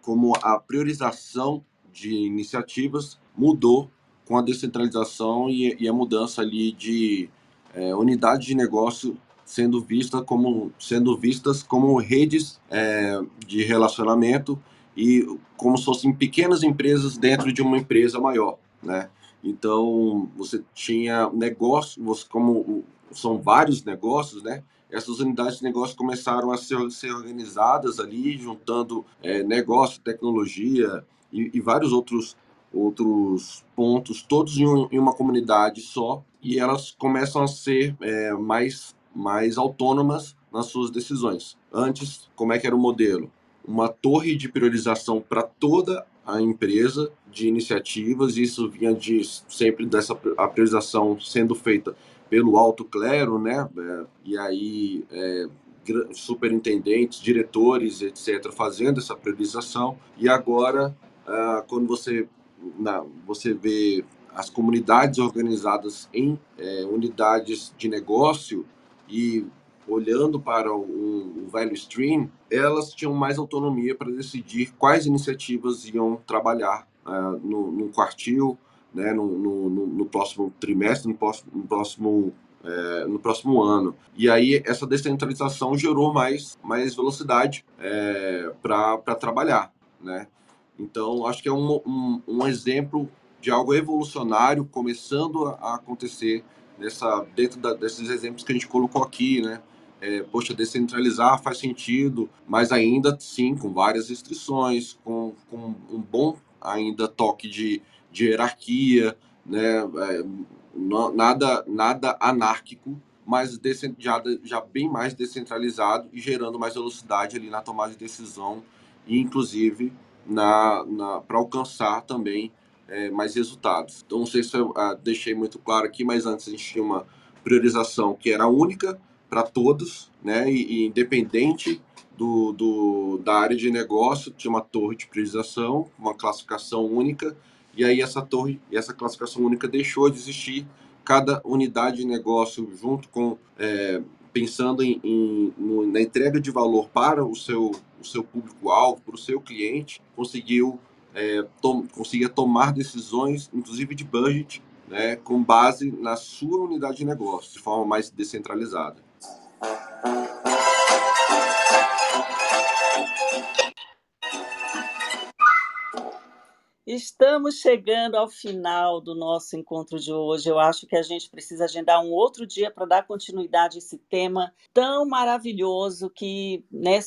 como a priorização de iniciativas mudou com a descentralização e, e a mudança ali de é, unidades de negócio sendo vista como sendo vistas como redes é, de relacionamento e como se fossem pequenas empresas dentro de uma empresa maior, né? Então você tinha negócios como são vários negócios, né? Essas unidades de negócio começaram a ser, ser organizadas ali, juntando é, negócio, tecnologia e, e vários outros outros pontos, todos em, um, em, uma comunidade só, e elas começam a ser é, mais, mais autônomas nas suas decisões. Antes, como é que era o modelo? Uma torre de priorização para toda a empresa de iniciativas, isso vinha de sempre dessa priorização sendo feita pelo alto clero, né? É, e aí é, superintendentes, diretores, etc., fazendo essa priorização. E agora, ah, quando você na, você vê as comunidades organizadas em é, unidades de negócio e olhando para o, o value stream, elas tinham mais autonomia para decidir quais iniciativas iam trabalhar uh, no, no quartil, né, no, no, no, próximo trimestre, no próximo, no próximo, é, no próximo ano. E aí essa descentralização gerou mais, mais velocidade é, para trabalhar, né? Então, acho que é um, um, um exemplo de algo evolucionário começando a acontecer nessa, dentro da, desses exemplos que a gente colocou aqui, né? É, poxa, descentralizar faz sentido, mas ainda sim com várias restrições, com, com um bom ainda toque de, de hierarquia, né? É, nada, nada anárquico, mas já, já bem mais descentralizado e gerando mais velocidade ali na tomada de decisão e inclusive na, na para alcançar também é, mais resultados. Então, não sei se eu ah, deixei muito claro aqui, mas antes a gente tinha uma priorização que era única para todos, né, e, e independente do, do, da área de negócio, tinha uma torre de priorização, uma classificação única, e aí essa torre, essa classificação única deixou de existir. Cada unidade de negócio, junto com é, pensando em, em na entrega de valor para o seu, o seu público-alvo, para o seu cliente, conseguiu é, tom, conseguia tomar decisões, inclusive de budget, né, com base na sua unidade de negócio, de forma mais descentralizada. Estamos chegando ao final do nosso encontro de hoje. Eu acho que a gente precisa agendar um outro dia para dar continuidade a esse tema tão maravilhoso que né,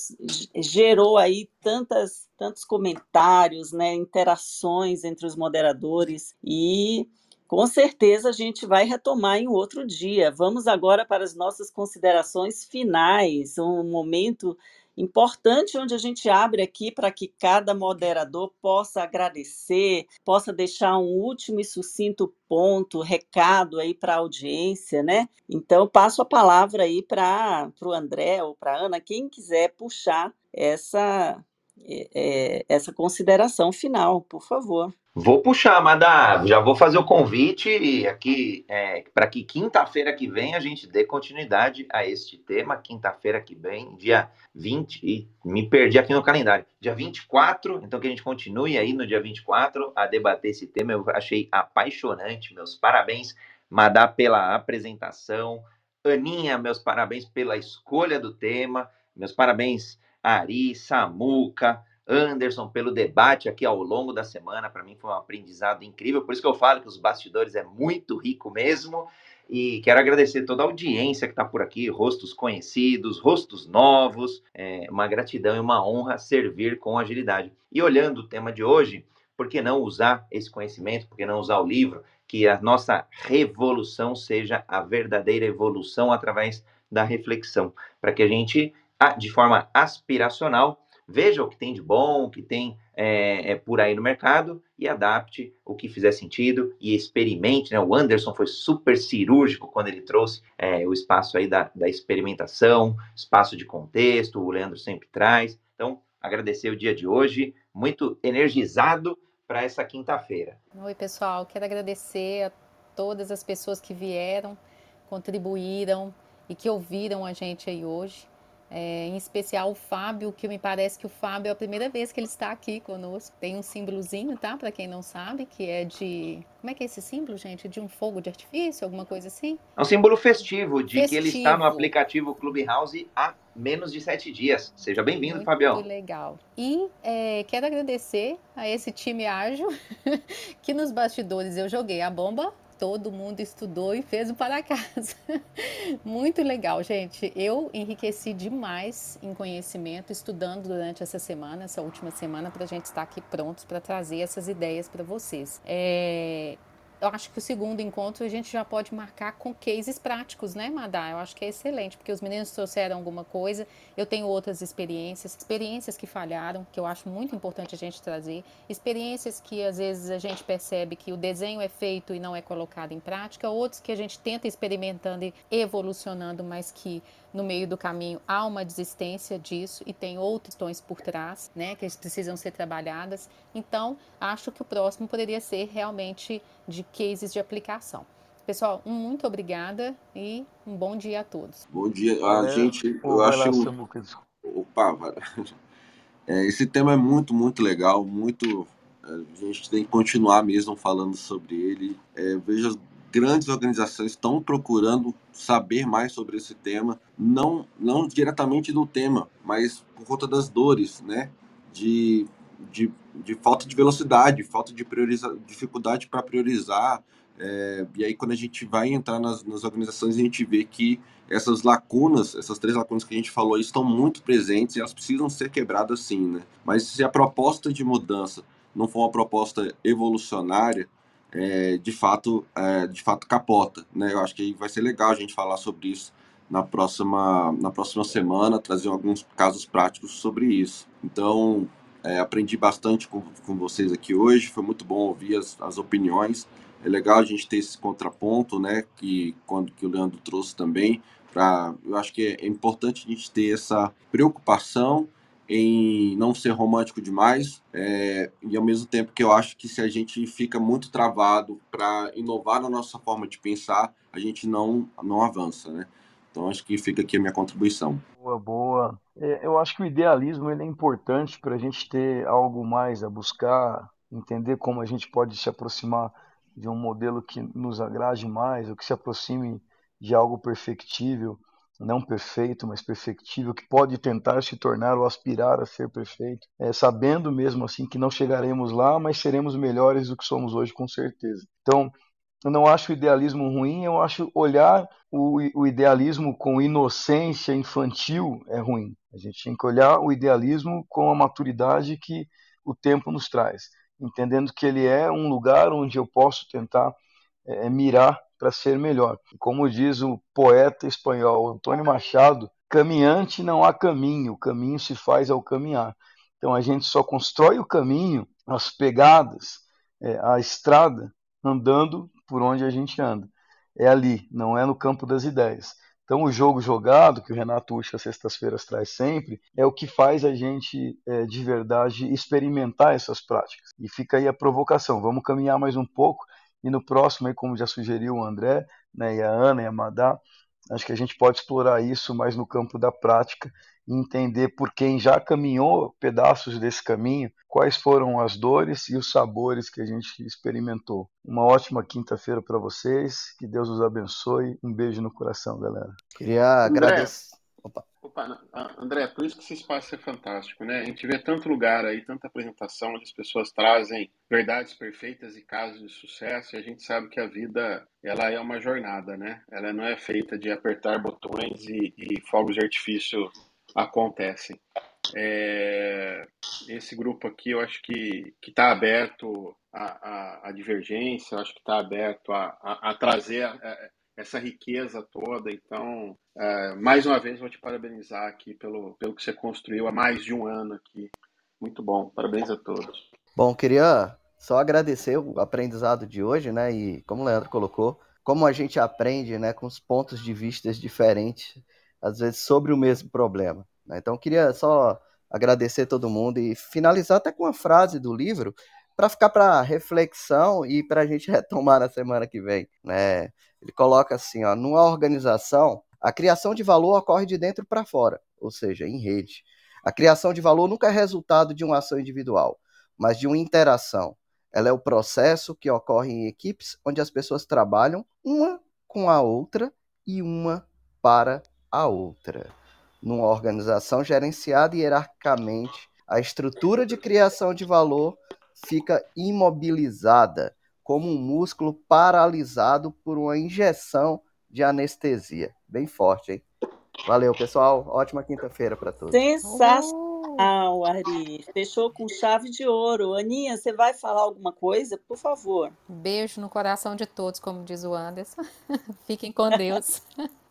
gerou aí tantas, tantos comentários, né, interações entre os moderadores e com certeza a gente vai retomar em outro dia. Vamos agora para as nossas considerações finais, um momento importante onde a gente abre aqui para que cada moderador possa agradecer, possa deixar um último e sucinto ponto, recado aí para a audiência, né? Então passo a palavra aí para o André ou para a Ana, quem quiser puxar essa é, essa consideração final, por favor. Vou puxar, Madá. Já vou fazer o convite aqui é, para que quinta-feira que vem a gente dê continuidade a este tema. Quinta-feira que vem, dia 20, e me perdi aqui no calendário. Dia 24, então que a gente continue aí no dia 24 a debater esse tema. Eu achei apaixonante. Meus parabéns, Madá, pela apresentação. Aninha, meus parabéns pela escolha do tema. Meus parabéns, Ari, Samuca. Anderson, pelo debate aqui ao longo da semana. Para mim foi um aprendizado incrível. Por isso que eu falo que os bastidores é muito rico mesmo. E quero agradecer toda a audiência que está por aqui, rostos conhecidos, rostos novos. É uma gratidão e uma honra servir com agilidade. E olhando o tema de hoje, por que não usar esse conhecimento? Por que não usar o livro? que a nossa revolução seja a verdadeira evolução através da reflexão, para que a gente, de forma aspiracional, veja o que tem de bom, o que tem é, é, por aí no mercado e adapte o que fizer sentido e experimente. Né? O Anderson foi super cirúrgico quando ele trouxe é, o espaço aí da, da experimentação, espaço de contexto, o Leandro sempre traz. Então, agradecer o dia de hoje, muito energizado para essa quinta-feira. Oi, pessoal, quero agradecer a todas as pessoas que vieram, contribuíram e que ouviram a gente aí hoje. É, em especial o Fábio, que me parece que o Fábio é a primeira vez que ele está aqui conosco. Tem um símbolozinho, tá? Para quem não sabe, que é de. Como é que é esse símbolo, gente? De um fogo de artifício, alguma coisa assim? É um símbolo festivo, de festivo. que ele está no aplicativo Clubhouse há menos de sete dias. Seja bem-vindo, Fabião. Muito legal. E é, quero agradecer a esse time ágil [LAUGHS] que nos bastidores eu joguei a bomba todo mundo estudou e fez o para casa. [LAUGHS] Muito legal, gente. Eu enriqueci demais em conhecimento estudando durante essa semana, essa última semana, para a gente estar aqui prontos para trazer essas ideias para vocês. É, eu acho que o segundo encontro a gente já pode marcar com cases práticos, né, Madá? Eu acho que é excelente, porque os meninos trouxeram alguma coisa, eu tenho outras experiências, experiências que falharam, que eu acho muito importante a gente trazer, experiências que às vezes a gente percebe que o desenho é feito e não é colocado em prática, outros que a gente tenta experimentando e evolucionando, mas que no meio do caminho há uma desistência disso e tem outros tons por trás, né, que precisam ser trabalhadas. Então, acho que o próximo poderia ser realmente de cases de aplicação. Pessoal, um muito obrigada e um bom dia a todos. Bom dia. A é, gente, eu acho. Opa, [LAUGHS] é, esse tema é muito, muito legal, muito. É, a gente tem que continuar mesmo falando sobre ele. É, veja grandes organizações estão procurando saber mais sobre esse tema, não, não diretamente do tema, mas por conta das dores, né? De, de, de falta de velocidade, falta de priorizar, dificuldade para priorizar. É, e aí, quando a gente vai entrar nas, nas organizações, a gente vê que essas lacunas, essas três lacunas que a gente falou, estão muito presentes e elas precisam ser quebradas sim, né? Mas se a proposta de mudança não for uma proposta evolucionária, é, de fato é, de fato capota né? Eu acho que vai ser legal a gente falar sobre isso na próxima na próxima semana trazer alguns casos práticos sobre isso. Então é, aprendi bastante com, com vocês aqui hoje foi muito bom ouvir as, as opiniões. É legal a gente ter esse contraponto né que quando que o Leandro trouxe também para eu acho que é, é importante a gente ter essa preocupação em não ser romântico demais, é, e ao mesmo tempo que eu acho que se a gente fica muito travado para inovar na nossa forma de pensar, a gente não, não avança, né? Então acho que fica aqui a minha contribuição. Boa, boa. É, eu acho que o idealismo ele é importante para a gente ter algo mais a buscar, entender como a gente pode se aproximar de um modelo que nos agrade mais, ou que se aproxime de algo perfectível não perfeito, mas perfectível, que pode tentar se tornar ou aspirar a ser perfeito, é, sabendo mesmo assim que não chegaremos lá, mas seremos melhores do que somos hoje, com certeza. Então, eu não acho o idealismo ruim, eu acho olhar o, o idealismo com inocência infantil é ruim. A gente tem que olhar o idealismo com a maturidade que o tempo nos traz, entendendo que ele é um lugar onde eu posso tentar é, mirar para ser melhor. Como diz o poeta espanhol Antônio Machado, caminhante não há caminho, o caminho se faz ao caminhar. Então a gente só constrói o caminho, as pegadas, é, a estrada, andando por onde a gente anda. É ali, não é no campo das ideias. Então, o jogo jogado, que o Renato Ucha, sextas-feiras, traz sempre, é o que faz a gente, é, de verdade, experimentar essas práticas. E fica aí a provocação: vamos caminhar mais um pouco e no próximo, aí, como já sugeriu o André, né, e a Ana e a Madá, acho que a gente pode explorar isso mais no campo da prática e entender por quem já caminhou pedaços desse caminho, quais foram as dores e os sabores que a gente experimentou. Uma ótima quinta-feira para vocês, que Deus os abençoe. Um beijo no coração, galera. Queria agradecer. Opa. Opa, André, por isso que esse espaço é fantástico, né? A gente vê tanto lugar aí, tanta apresentação onde as pessoas trazem verdades perfeitas e casos de sucesso, e a gente sabe que a vida ela é uma jornada, né? Ela não é feita de apertar botões e, e fogos de artifício acontecem. É, esse grupo aqui eu acho que está aberto a, a, a divergência, eu acho que está aberto a, a, a trazer essa riqueza toda. Então, é, mais uma vez, vou te parabenizar aqui pelo, pelo que você construiu há mais de um ano aqui. Muito bom, parabéns a todos. Bom, queria só agradecer o aprendizado de hoje, né? E como o Leandro colocou, como a gente aprende, né, com os pontos de vista diferentes, às vezes sobre o mesmo problema. Né? Então, queria só agradecer todo mundo e finalizar até com uma frase do livro para ficar para reflexão e para a gente [LAUGHS] retomar na semana que vem. Né? Ele coloca assim: ó, numa organização, a criação de valor ocorre de dentro para fora, ou seja, em rede. A criação de valor nunca é resultado de uma ação individual, mas de uma interação. Ela é o processo que ocorre em equipes onde as pessoas trabalham uma com a outra e uma para a outra. Numa organização gerenciada hierarquicamente, a estrutura de criação de valor fica imobilizada, como um músculo paralisado por uma injeção de anestesia. Bem forte, hein? Valeu, pessoal. Ótima quinta-feira para todos. Sensacional, Ari. Fechou com chave de ouro. Aninha, você vai falar alguma coisa? Por favor. Beijo no coração de todos, como diz o Anderson. [LAUGHS] Fiquem com Deus. [LAUGHS]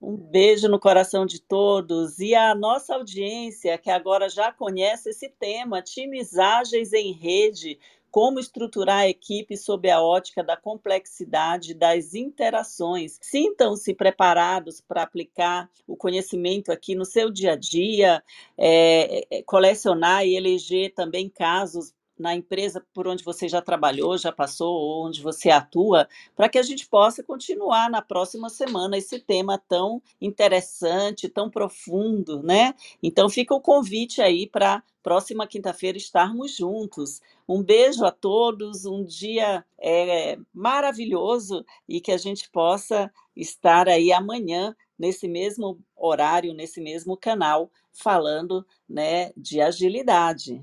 Um beijo no coração de todos e a nossa audiência, que agora já conhece esse tema, times ágeis em rede, como estruturar a equipe sob a ótica da complexidade das interações. Sintam-se preparados para aplicar o conhecimento aqui no seu dia a dia, é, colecionar e eleger também casos na empresa por onde você já trabalhou, já passou, ou onde você atua, para que a gente possa continuar na próxima semana esse tema tão interessante, tão profundo, né? Então fica o convite aí para próxima quinta-feira estarmos juntos. Um beijo a todos, um dia é, maravilhoso e que a gente possa estar aí amanhã nesse mesmo horário, nesse mesmo canal, falando né, de agilidade.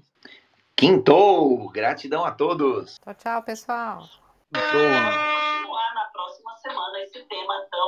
Quintou! Gratidão a todos! Tchau, tchau, pessoal! Quintou! na próxima semana esse tema tão